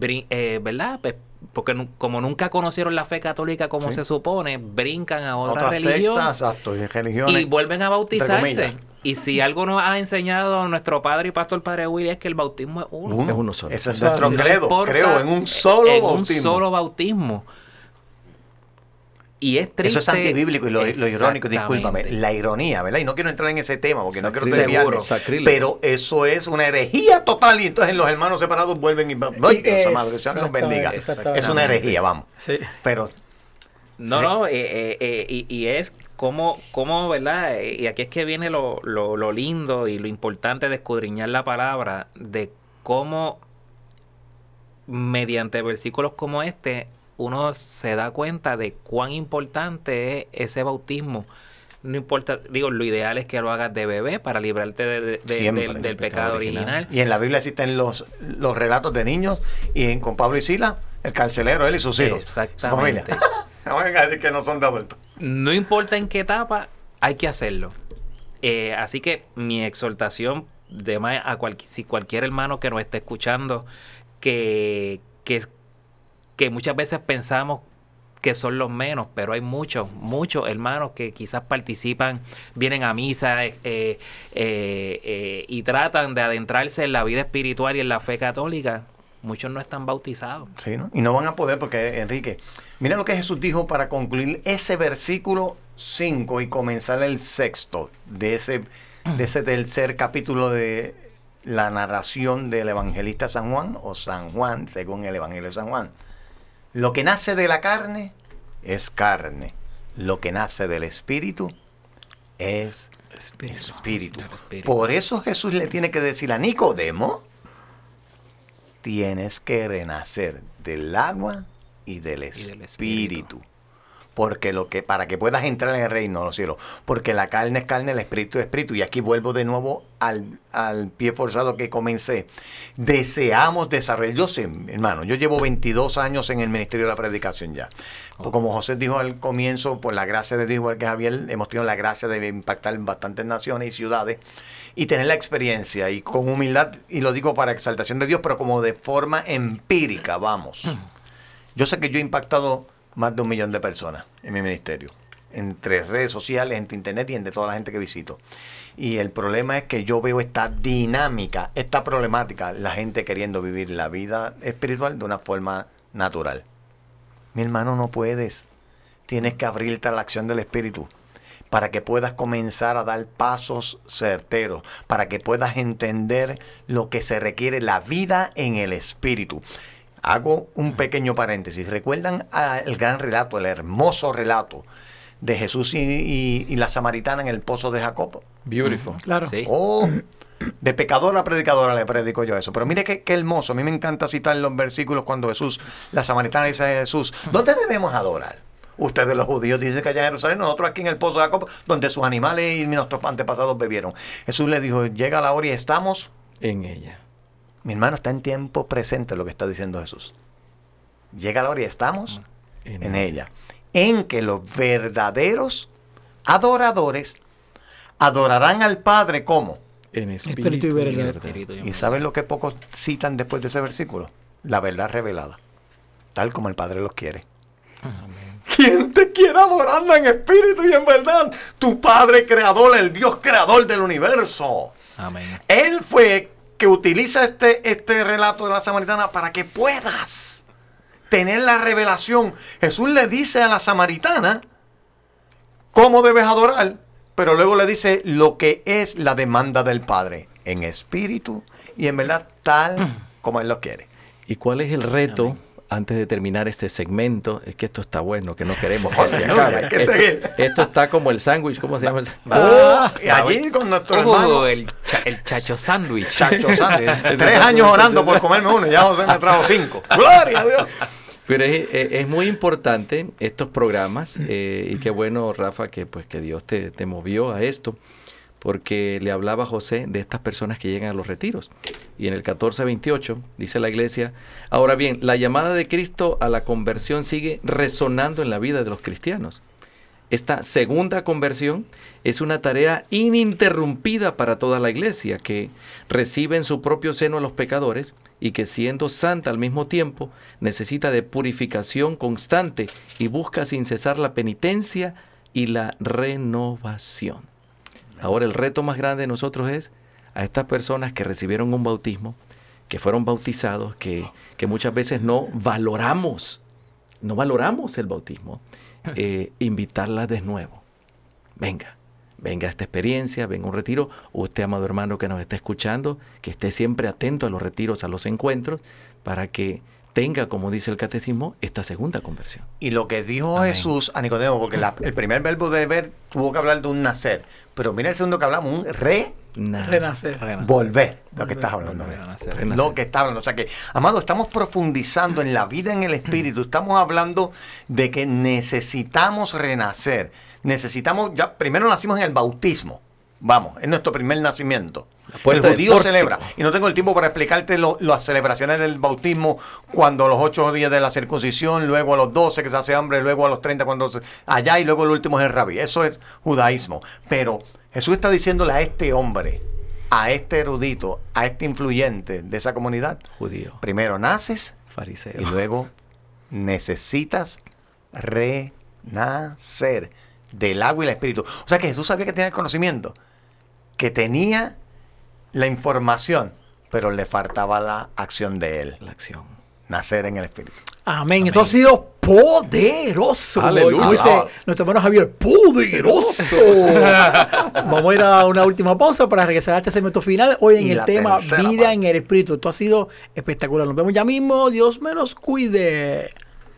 eh, ¿verdad? Pues, porque como nunca conocieron la fe católica como Sí. se supone, brincan a otra Otras religión sectas, exacto, y religiones. y vuelven a bautizarse. Y si algo nos ha enseñado nuestro padre y pastor Padre Willy es que el bautismo es uno. Uno. Es uno solo. Ese es nuestro. No credo. creo en un solo en bautismo. un solo bautismo. Y es triste. Eso es antibíblico y lo, lo irónico, discúlpame, la ironía, ¿verdad? Y no quiero entrar en ese tema porque no quiero desviarme. Pero eso es una herejía total y entonces los hermanos separados vuelven y... ¡Ay, Dios Dios los bendiga! Es una herejía, vamos. Sí. Pero No, Sí. no, eh, eh, eh, y, y es como, como, ¿verdad? Eh, Y aquí es que viene lo, lo, lo lindo y lo importante de escudriñar la palabra, de cómo mediante versículos como este, uno se da cuenta de cuán importante es ese bautismo. No importa, digo, lo ideal es que lo hagas de bebé para librarte de- de- de- Siempre, del, pecado pecado original. original. Y en la Biblia existen los, los relatos de niños y en, con Pablo y Sila, el carcelero, él y sus hijos. Su familia. Exactamente. no vengan a decir que no son de adultos. No importa en qué etapa, hay que hacerlo. Eh, así que mi exhortación de ma- a cual- si cualquier hermano que nos esté escuchando, que, que, que muchas veces pensamos que son los menos, pero hay muchos, muchos hermanos que quizás participan, vienen a misa eh, eh, eh, y tratan de adentrarse en la vida espiritual y en la fe católica. Muchos no están bautizados. Sí, ¿no? Y no van a poder porque, Enrique, mira lo que Jesús dijo para concluir ese versículo 5 y comenzar el sexto de ese, de ese tercer capítulo de la narración del evangelista San Juan o San Juan, según el Evangelio de San Juan. Lo que nace de la carne es carne. Lo que nace del espíritu es espíritu. Espíritu. Por eso Jesús le tiene que decir a Nicodemo, tienes que renacer del agua y del del espíritu. Porque lo que para que puedas entrar en el reino de los cielos, porque la carne es carne, el espíritu es espíritu y aquí vuelvo de nuevo al, al pie forzado que comencé. Deseamos desarrollar, yo sé, hermano, yo llevo 22 años en el ministerio de la predicación ya. Pues Como José dijo al comienzo, por la gracia de Dios, igual que Javier, hemos tenido la gracia de impactar en bastantes naciones y ciudades y tener la experiencia y con humildad, y lo digo para exaltación de Dios, pero como de forma empírica, vamos. Yo sé que yo he impactado más de un millón de personas en mi ministerio, entre redes sociales, entre internet y entre toda la gente que visito. Y el problema es que yo veo esta dinámica, esta problemática, la gente queriendo vivir la vida espiritual de una forma natural. Mi hermano, no puedes. Tienes que abrirte a la acción del Espíritu para que puedas comenzar a dar pasos certeros, para que puedas entender lo que se requiere la vida en el Espíritu. Hago un pequeño paréntesis. ¿Recuerdan ah, el gran relato, el hermoso relato de Jesús y, y- y la samaritana en el pozo de Jacob? Beautiful. Claro. Sí. Oh, de pecadora a predicadora le predico yo eso. Pero mire qué, qué hermoso. A mí me encanta citar los versículos cuando Jesús, la samaritana dice a Jesús, ¿dónde debemos adorar? Ustedes los judíos dicen que allá en Jerusalén, nosotros aquí en el pozo de Jacob, donde sus animales y nuestros antepasados bebieron. Jesús le dijo, llega la hora y estamos. En ella. Mi hermano está en tiempo presente lo que está diciendo Jesús. Llega la hora y estamos En en ella. En que los verdaderos adoradores adorarán al Padre como. En Espíritu espíritu, y verdad. Espíritu y ¿Y saben lo que pocos citan después de ese versículo? La verdad revelada, tal como el Padre los quiere. ¿Quién te quiere adorando en espíritu y en verdad? Tu Padre creador, el Dios creador del universo. Amén. Él fue que utiliza este, este relato de la samaritana para que puedas tener la revelación. Jesús le dice a la samaritana cómo debes adorar, pero luego le dice lo que es la demanda del Padre, en espíritu y en verdad tal como Él lo quiere. ¿Y cuál es el reto? Antes de terminar este segmento, es que esto está bueno, que no queremos que se acabe. hay que esto, seguir. esto está como el sándwich, ¿cómo se llama el sándwich? Oh, y allí con nuestro hermano Oh, el, cha- el chacho sándwich. Chacho Sánchez, tres años orando por comerme uno, y ya José me trajo cinco. Gloria a Dios. Pero es, es- es muy importante estos programas eh, y qué bueno, Rafa, que pues que Dios te, te movió a esto, porque le hablaba José de estas personas que llegan a los retiros. Y en el 1428 dice la iglesia, ahora bien, la llamada de Cristo a la conversión sigue resonando en la vida de los cristianos. Esta segunda conversión es una tarea ininterrumpida para toda la iglesia que recibe en su propio seno a los pecadores y que siendo santa al mismo tiempo necesita de purificación constante y busca sin cesar la penitencia y la renovación. Ahora el reto más grande de nosotros es a estas personas que recibieron un bautismo, que fueron bautizados, que, que muchas veces no valoramos, no valoramos el bautismo, eh, invitarlas de nuevo. Venga, venga a esta experiencia, venga a un retiro. Usted, amado hermano que nos está escuchando, que esté siempre atento a los retiros, a los encuentros, para que tenga, como dice el catecismo, esta segunda conversión. Y lo que dijo Amén. Jesús a Nicodemo, porque la- el primer verbo de ver tuvo que hablar de un nacer, pero mira el segundo que hablamos, un re Nada. Renacer. Renacer. volver, lo que estás hablando. Volver a nacer. Renacer. Lo que está hablando. O sea que, amado, estamos profundizando en la vida en el espíritu. Estamos hablando de que necesitamos renacer. Necesitamos, ya, primero nacimos en el bautismo. Vamos, es nuestro primer nacimiento. El judío celebra. Y no tengo el tiempo para explicarte lo- las celebraciones del bautismo cuando los ocho días de la circuncisión, luego a los doce que se hace hambre, luego a los treinta cuando se- allá y luego el último es el rabí. Eso es judaísmo. Pero Jesús está diciéndole a este hombre, a este erudito, a este influyente de esa comunidad, Judío, primero naces fariseo. y luego necesitas renacer del agua y el espíritu. O sea que Jesús sabía que tenía el conocimiento, que tenía la información, pero le faltaba la acción de él, La acción. nacer en el espíritu. Amén. Esto ha sido poderoso. Aleluya. Como dice nuestro hermano Javier, poderoso. Vamos a ir a una última pausa para regresar a este segmento final. Hoy en Y el tema tercera vida en el espíritu. Esto ha sido espectacular. Nos vemos ya mismo. Dios me los cuide.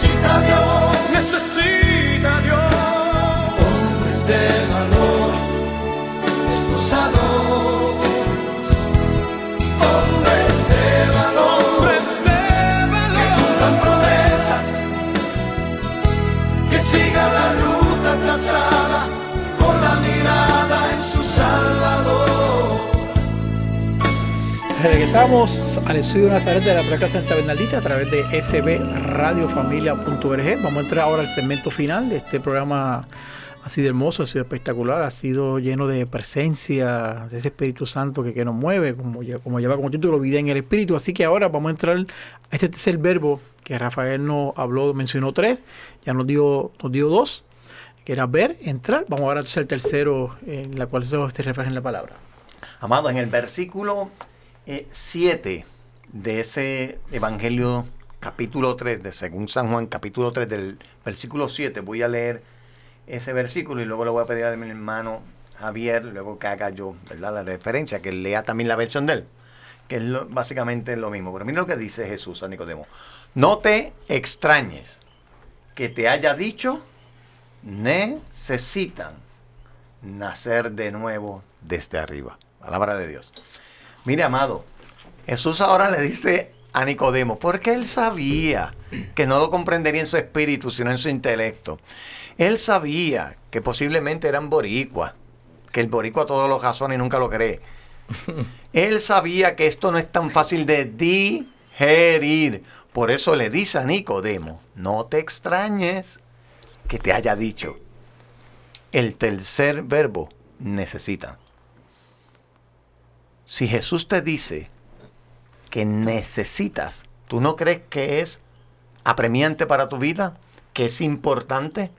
Necesita Dios, Regresamos al estudio de Nazaret de la Placa Santa Bernardita a través de sbradiofamilia.org. Vamos a entrar ahora al segmento final de este programa. Ha sido hermoso, ha sido espectacular, ha sido lleno de presencia, de ese Espíritu Santo que, que nos mueve, como, como lleva como título Vida en el Espíritu. Así que ahora vamos a entrar a este tercer verbo que Rafael nos habló, mencionó tres, ya nos dio, nos dio dos, que era ver, entrar. Vamos ahora al tercero, en la cual se refleja en la palabra. Amado, en el versículo 7 de ese Evangelio capítulo 3 de según San Juan capítulo 3 del versículo 7 voy a leer ese versículo y luego le voy a pedir a mi hermano Javier, luego que haga yo ¿verdad? la referencia, que lea también la versión de él, que es básicamente lo mismo. Pero mira lo que dice Jesús a Nicodemo. No te extrañes que te haya dicho, necesitan nacer de nuevo desde arriba. Palabra de Dios. Mire, amado, Jesús ahora le dice a Nicodemo, porque él sabía que no lo comprendería en su espíritu, sino en su intelecto. Él sabía que posiblemente eran boricua, que el boricua todo lo razona y nunca lo cree. Él sabía que esto no es tan fácil de digerir. Por eso le dice a Nicodemo, no te extrañes que te haya dicho. El tercer verbo, necesita. Si Jesús te dice que necesitas, ¿tú no crees que es apremiante para tu vida? ¿Que es importante?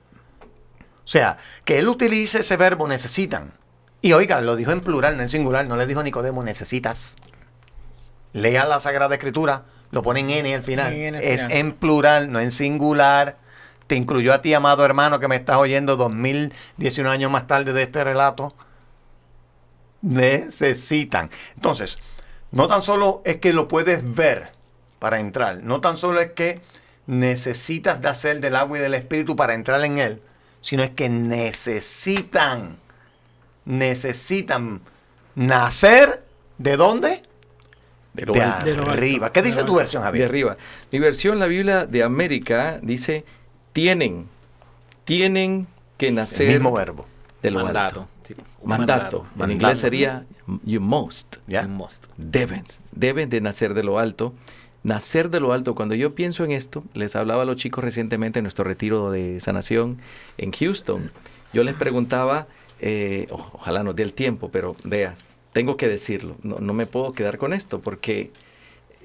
O sea, que Él utilice ese verbo necesitan. Y oiga, lo dijo en plural, no en singular, no le dijo Nicodemo, necesitas. Lea la Sagrada Escritura, lo pone en N al final. En N al es final. en plural, no en singular. Te incluyó a ti, amado hermano, que me estás oyendo 2019 años más tarde de este relato. Necesitan. Entonces, no tan solo es que lo puedes ver para entrar, no tan solo es que necesitas de hacer del agua y del espíritu para entrar en él, sino es que necesitan, necesitan nacer de dónde? De lo De alto. De arriba. ¿Qué De dice tu versión, de Javier? arriba. Mi versión, la Biblia de América, dice, tienen, tienen que nacer El mismo verbo. de lo alto. Mandato. En inglés sería you must. ¿Ya? Un must. Deben, deben de nacer de lo alto. Nacer de lo alto, cuando yo pienso en esto, les hablaba a los chicos recientemente en nuestro retiro de sanación en Houston. Yo les preguntaba, eh, ojalá nos dé el tiempo, pero vea, tengo que decirlo, no, no me puedo quedar con esto, porque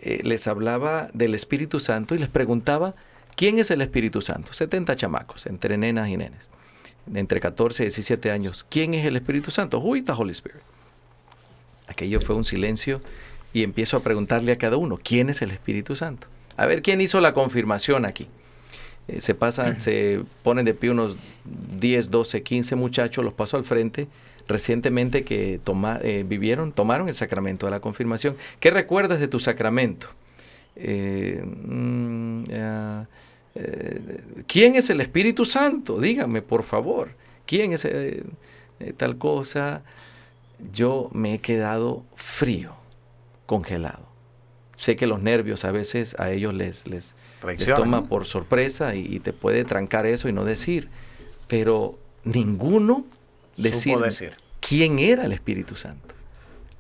eh, les hablaba del Espíritu Santo y les preguntaba, ¿quién es el Espíritu Santo? 70 chamacos, entre nenas y nenes, entre 14 y 17 años. ¿Quién es el Espíritu Santo? Who is the Holy Spirit? Aquello fue un silencio y empiezo a preguntarle a cada uno, ¿quién es el Espíritu Santo? A ver, ¿quién hizo la confirmación aquí? Eh, se pasan, se ponen de pie unos 10, 12, 15 muchachos, los paso al frente, recientemente que toma- eh, vivieron, tomaron el sacramento de la confirmación. ¿Qué recuerdas de tu sacramento? Eh, mm, ¿Quién es el Espíritu Santo? Dígame, por favor. ¿Quién es eh, eh, tal cosa? Yo me he quedado frío, congelado. Sé que los nervios a veces a ellos les, les, les toma por sorpresa y, y te puede trancar eso y no decir. Pero ninguno decir, decir. quién era el Espíritu Santo.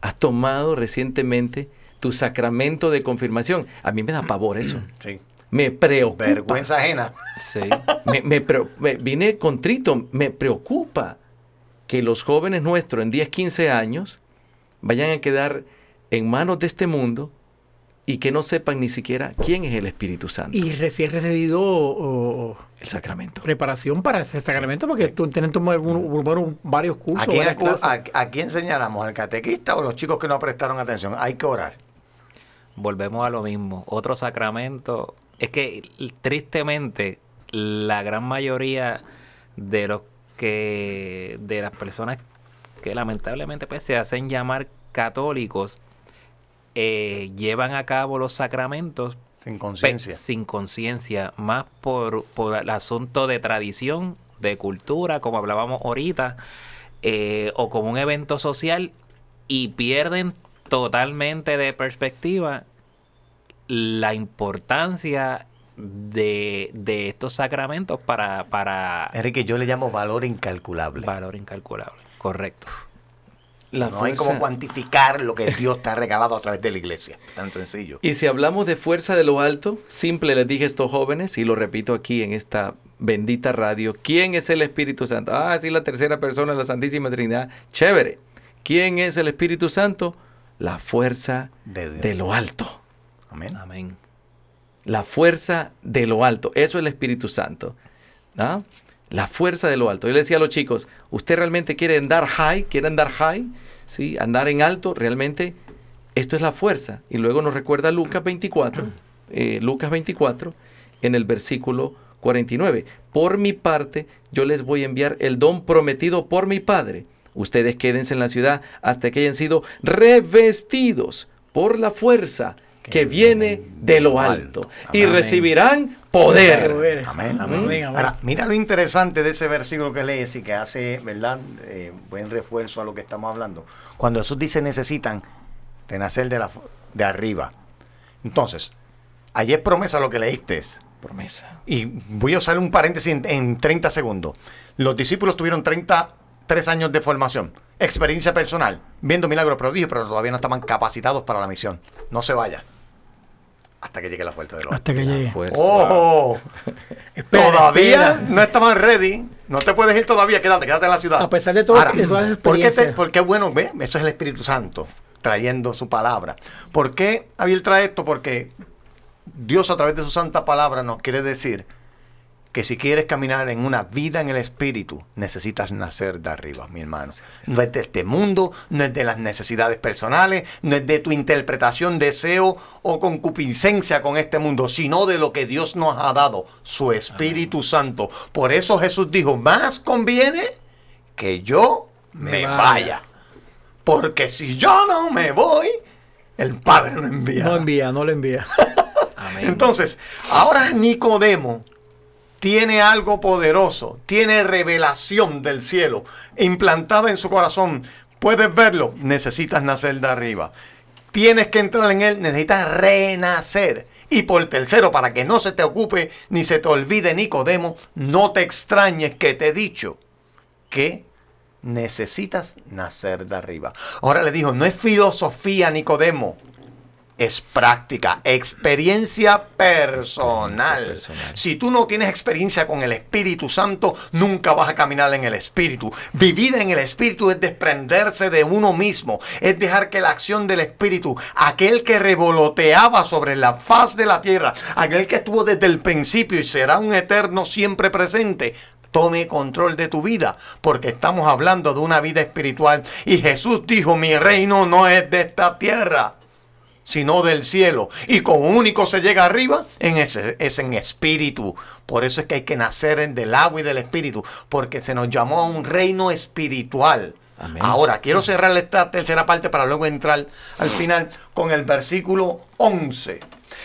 Has tomado recientemente tu sacramento de confirmación. A mí me da pavor eso. Sí. Me preocupa. Vergüenza ajena. Sí. Me, me me- vine contrito. Me preocupa que los jóvenes nuestros en 10, 15 años vayan a quedar en manos de este mundo y que no sepan ni siquiera quién es el Espíritu Santo. Y recién recibido el sacramento. preparación para ese sacramento, porque tú tienes varios cursos. ¿A quién, a, a quién señalamos? ¿Al catequista o los chicos que no prestaron atención? Hay que orar. volvemos a lo mismo. Otro sacramento. Es que tristemente la gran mayoría de los que de las personas que lamentablemente pues, se hacen llamar católicos eh, llevan a cabo los sacramentos Sin pe- conciencia. sin conciencia, más por, por el asunto de tradición, de cultura, como hablábamos ahorita, eh, o como un evento social, y pierden totalmente de perspectiva la importancia de, de estos sacramentos para, para Enrique, yo le llamo valor incalculable. valor incalculable. Correcto. La no hay como cuantificar lo que Dios te ha regalado a través de la iglesia. Tan sencillo. Y si hablamos de fuerza de lo alto, simple les dije a estos jóvenes, y lo repito aquí en esta bendita radio, ¿quién es el Espíritu Santo? Ah, sí, la tercera persona de la Santísima Trinidad. Chévere. ¿Quién es el Espíritu Santo? La fuerza De Dios. de lo alto. Amén. Amén. La fuerza de lo alto. Eso es el Espíritu Santo. ¿Ah? La fuerza de lo alto. Yo le decía a los chicos, ¿usted realmente quiere andar high? ¿Quiere andar high? ¿Sí? Andar en alto. Realmente esto es la fuerza. Y luego nos recuerda Lucas 24. eh, Lucas 24 en el versículo 49. Por mi parte, yo les voy a enviar el don prometido por mi Padre. Ustedes quédense en la ciudad hasta que hayan sido revestidos por la fuerza que viene de lo alto. Y recibirán poder. Poder. Amén. Ahora, mira lo interesante de ese versículo que lees y que hace, ¿verdad? Eh, buen refuerzo a lo que estamos hablando. Cuando Jesús dice necesitan de nacer de, la, de arriba. Entonces, ayer promesa lo que leíste. Promesa. Y voy a usar un paréntesis en, en 30 segundos. Los discípulos tuvieron 33 años de formación, experiencia personal, viendo milagros prodigios, pero todavía no estaban capacitados para la misión. No se vaya. Hasta que llegue la puerta de los Hasta que llegue. Fuerza. ¡Ojo! Espera, todavía espera. no estaban ready. No te puedes ir todavía, quédate, quédate en la ciudad. A pesar de todo- de todas las ¿por qué, te- experiencias. por qué bueno, ve, eso es el Espíritu Santo trayendo su palabra. ¿Por qué Abiel trae esto? Porque Dios a través de su santa palabra nos quiere decir que si quieres caminar en una vida en el Espíritu, necesitas nacer de arriba, mi hermano. No es de este mundo, no es de las necesidades personales, no es de tu interpretación, deseo o concupiscencia con este mundo, sino de lo que Dios nos ha dado, su Espíritu Santo. Por eso Jesús dijo, más conviene que yo me, Me vaya. vaya. Porque si yo no me voy, el Padre no envía. No envía, no lo envía. Amén. Entonces, ahora Nicodemo tiene algo poderoso, tiene revelación del cielo implantada en su corazón. Puedes verlo, necesitas nacer de arriba. Tienes que entrar en él, necesitas renacer. Y por tercero, para que no se te ocupe ni se te olvide Nicodemo, no te extrañes que te he dicho que necesitas nacer de arriba. Ahora le dijo, no es filosofía Nicodemo, es práctica, experiencia personal. personal. Si tú no tienes experiencia con el Espíritu Santo, nunca vas a caminar en el Espíritu. Vivir en el Espíritu es desprenderse de uno mismo, es dejar que la acción del Espíritu, aquel que revoloteaba sobre la faz de la tierra, aquel que estuvo desde el principio y será un eterno siempre presente, tome control de tu vida, porque estamos hablando de una vida espiritual. Y Jesús dijo, mi reino no es de esta tierra sino del cielo. Y como único se llega arriba, en ese, es en espíritu. Por eso es que hay que nacer en del agua y del espíritu, porque se nos llamó a un reino espiritual. Amén. Ahora, quiero cerrar esta tercera parte para luego entrar al final con el versículo 11.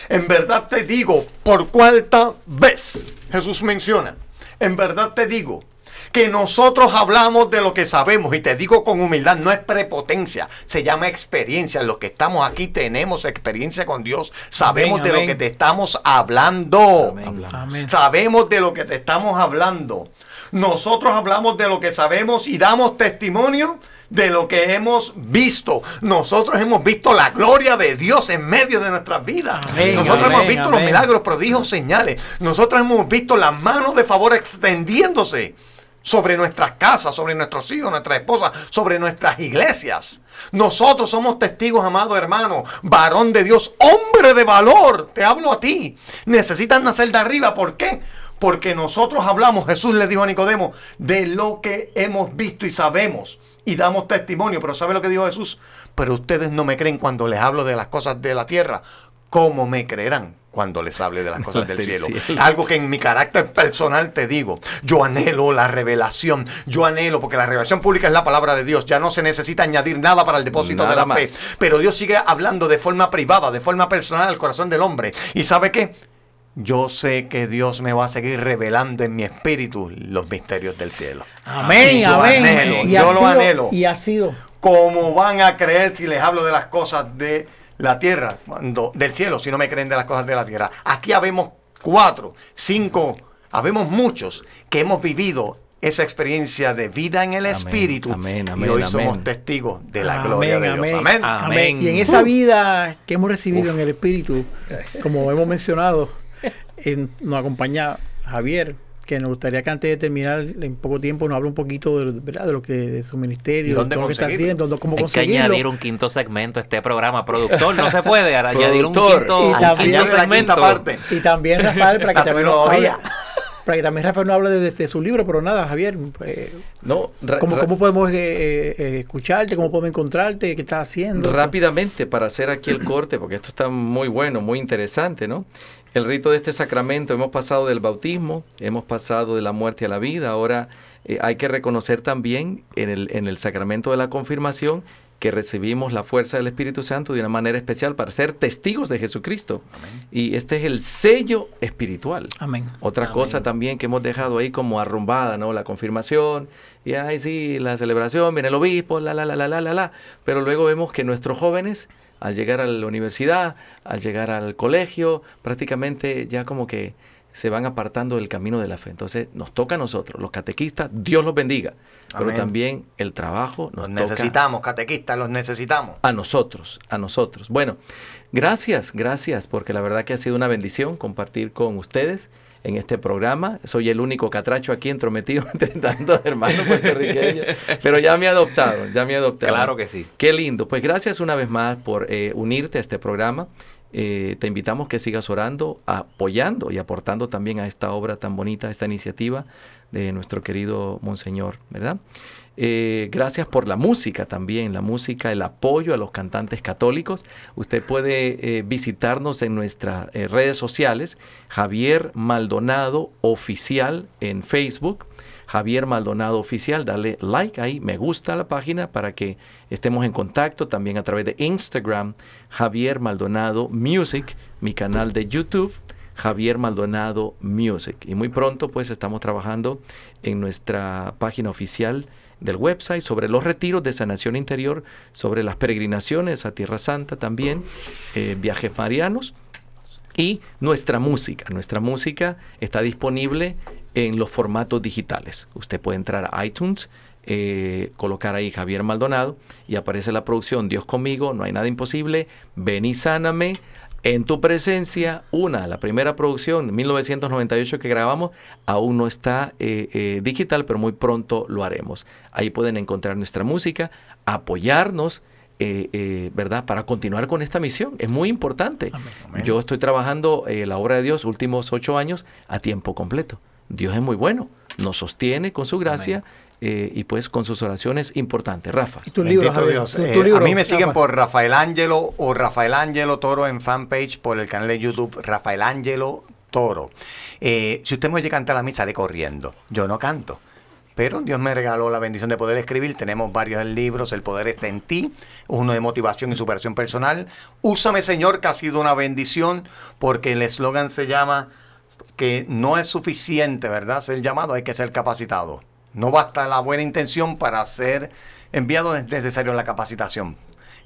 En verdad te digo, por cuarta vez, Jesús menciona, en verdad te digo, que nosotros hablamos de lo que sabemos y te digo con humildad, no es prepotencia, se llama experiencia. Los que estamos aquí tenemos experiencia con Dios, sabemos Amén, de lo que te estamos hablando. Amén. Amén. Sabemos de lo que te estamos hablando. Nosotros hablamos de lo que sabemos y damos testimonio de lo que hemos visto. Nosotros hemos visto la gloria de Dios en medio de nuestras vidas. Amén, Nosotros amén, hemos visto los milagros, prodigios, señales. Nosotros hemos visto las manos de favor extendiéndose sobre nuestras casas, sobre nuestros hijos, nuestras esposas, sobre nuestras iglesias. Nosotros somos testigos, amado hermano, varón de Dios, hombre de valor. Te hablo a ti. Necesitas nacer de arriba. ¿Por qué? Porque nosotros hablamos, Jesús le dijo a Nicodemo, de lo que hemos visto y sabemos y damos testimonio. Pero ¿sabe lo que dijo Jesús? pero ustedes no me creen cuando les hablo de las cosas de la tierra. ¿Cómo me creerán cuando les hable de las cosas del cielo? cielo. Algo que en mi carácter personal te digo. Yo anhelo la revelación. Yo anhelo, porque la revelación pública es la palabra de Dios. Ya no se necesita añadir nada para el depósito Nada de la más. fe. Pero Dios sigue hablando de forma privada, de forma personal al corazón del hombre. ¿Y sabe qué? Yo sé que Dios me va a seguir revelando en mi espíritu los misterios del cielo. Amén, yo amén. anhelo, y yo lo sido- anhelo. Y ha sido. ¿Cómo van a creer si les hablo de las cosas de la tierra, cuando, del cielo, si no me creen de las cosas de la tierra? Aquí habemos cuatro, cinco, habemos muchos que hemos vivido esa experiencia de vida en el Amén, espíritu amén, y amén, hoy amén. somos testigos de la Amén, gloria de Dios. amén, Amén. Amén. Y en esa vida que hemos recibido en el Espíritu, como hemos mencionado, en- nos acompaña Javier, que nos gustaría que antes de terminar, en poco tiempo, nos hable un poquito de, ¿verdad? de lo que de su ¿Y ministerio, de dónde lo que está haciendo, cómo Hay que añadir un quinto segmento a este programa. Productor, no se puede añadir un quinto, Y un también quinto segmento. parte. Y también Rafael, para que también nos hable, para que también Rafael nos hable de, de su libro, pero nada, Javier, pues, No, ¿cómo, podemos eh, eh, eh, escucharte? ¿Cómo podemos encontrarte? ¿Qué estás haciendo? Rápidamente, para hacer aquí el corte, porque esto está muy bueno, muy interesante, ¿no? El rito de este sacramento, hemos pasado del bautismo, hemos pasado de la muerte a la vida, ahora eh, hay que reconocer también en el, en el sacramento de la confirmación que recibimos la fuerza del Espíritu Santo de una manera especial para ser testigos de Jesucristo. Y este es el sello espiritual. Amén. Otra Amén. cosa también que hemos dejado ahí como arrumbada, ¿no? La confirmación, y ay sí, la celebración, viene el obispo, la la la la la la la. Pero luego vemos que nuestros jóvenes, al llegar a la universidad, al llegar al colegio, prácticamente ya como que se van apartando del camino de la fe. Entonces nos toca a nosotros, los catequistas, Dios los bendiga. Pero también el trabajo nos Los toca necesitamos, catequistas, los necesitamos. a nosotros, a nosotros. Bueno, gracias, gracias, porque la verdad que ha sido una bendición compartir con ustedes en este programa. Soy el único catracho aquí entrometido entre tantos hermanos puertorriqueños, pero ya me adoptaron, ya me adoptaron. Claro que sí. Qué lindo. Pues gracias una vez más por eh, unirte a este programa. Eh, te invitamos que sigas orando, apoyando y aportando también a esta obra tan bonita, a esta iniciativa de nuestro querido Monseñor, ¿verdad? Eh, gracias por la música también, la música, el apoyo a los cantantes católicos. Usted puede eh, visitarnos en nuestras eh, redes sociales, Javier Maldonado Oficial en Facebook. Javier Maldonado Oficial, dale like ahí, me gusta la página para que estemos en contacto también a través de Instagram, Javier Maldonado Music, mi canal de YouTube, Javier Maldonado Music. Y muy pronto pues estamos trabajando en nuestra página oficial del website sobre los retiros de sanación interior, sobre las peregrinaciones a Tierra Santa también, eh, viajes marianos y nuestra música. Nuestra música está disponible en los formatos digitales. Usted puede entrar a iTunes, eh, colocar ahí Javier Maldonado y aparece la producción Dios conmigo, no hay nada imposible, ven y sáname. En tu presencia, una, la primera producción, 1998 que grabamos, aún no está eh, eh, digital, pero muy pronto lo haremos. Ahí pueden encontrar nuestra música, apoyarnos, eh, ¿verdad? Para continuar con esta misión. Es muy importante. Yo estoy trabajando la obra de Dios últimos ocho años a tiempo completo. Dios es muy bueno, nos sostiene con su gracia eh, y pues con sus oraciones importantes. Rafa. Y tu libro, Bendito Javier, Dios. tu- Eh, tu libro, a mí me siguen Rafa. por Rafael Ángelo o Rafael Ángelo Toro en fanpage por el canal de YouTube Rafael Ángelo Toro. Eh, si usted me oye cantar la misa, de corriendo. Yo no canto. Pero Dios me regaló la bendición de poder escribir. Tenemos varios libros. El poder está en ti. Uno de motivación y superación personal. Úsame, Señor, que ha sido una bendición. Porque el eslogan se llama que no es suficiente, ¿verdad? Ser llamado, hay que ser capacitado. No basta la buena intención para ser enviado, es necesario la capacitación.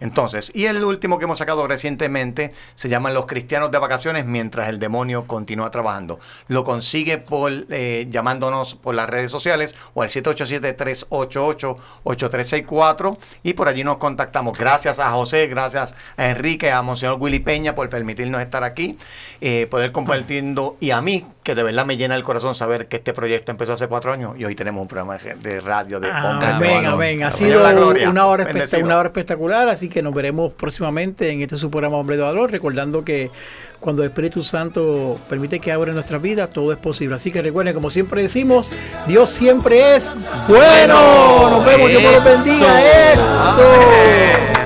Entonces, y el último que hemos sacado recientemente se llama Los cristianos de vacaciones mientras el demonio continúa trabajando. Lo consigue por eh, llamándonos por las redes sociales o al 787-388-8364 y por allí nos contactamos. Gracias a José, gracias a Enrique, a Monseñor Willy Peña por permitirnos estar aquí, eh, poder compartiendo y a mí que de verdad me llena el corazón saber que este proyecto empezó hace cuatro años y hoy tenemos un programa de radio de Amén, Valor. amén. Ha sido una hora, una hora espectacular, así que nos veremos próximamente en este su programa Hombre de Valor, recordando que cuando el Espíritu Santo permite que abra nuestras vidas, todo es posible. Así que recuerden, como siempre decimos, Dios siempre es bueno. Nos vemos, Dios los bendiga. Eso.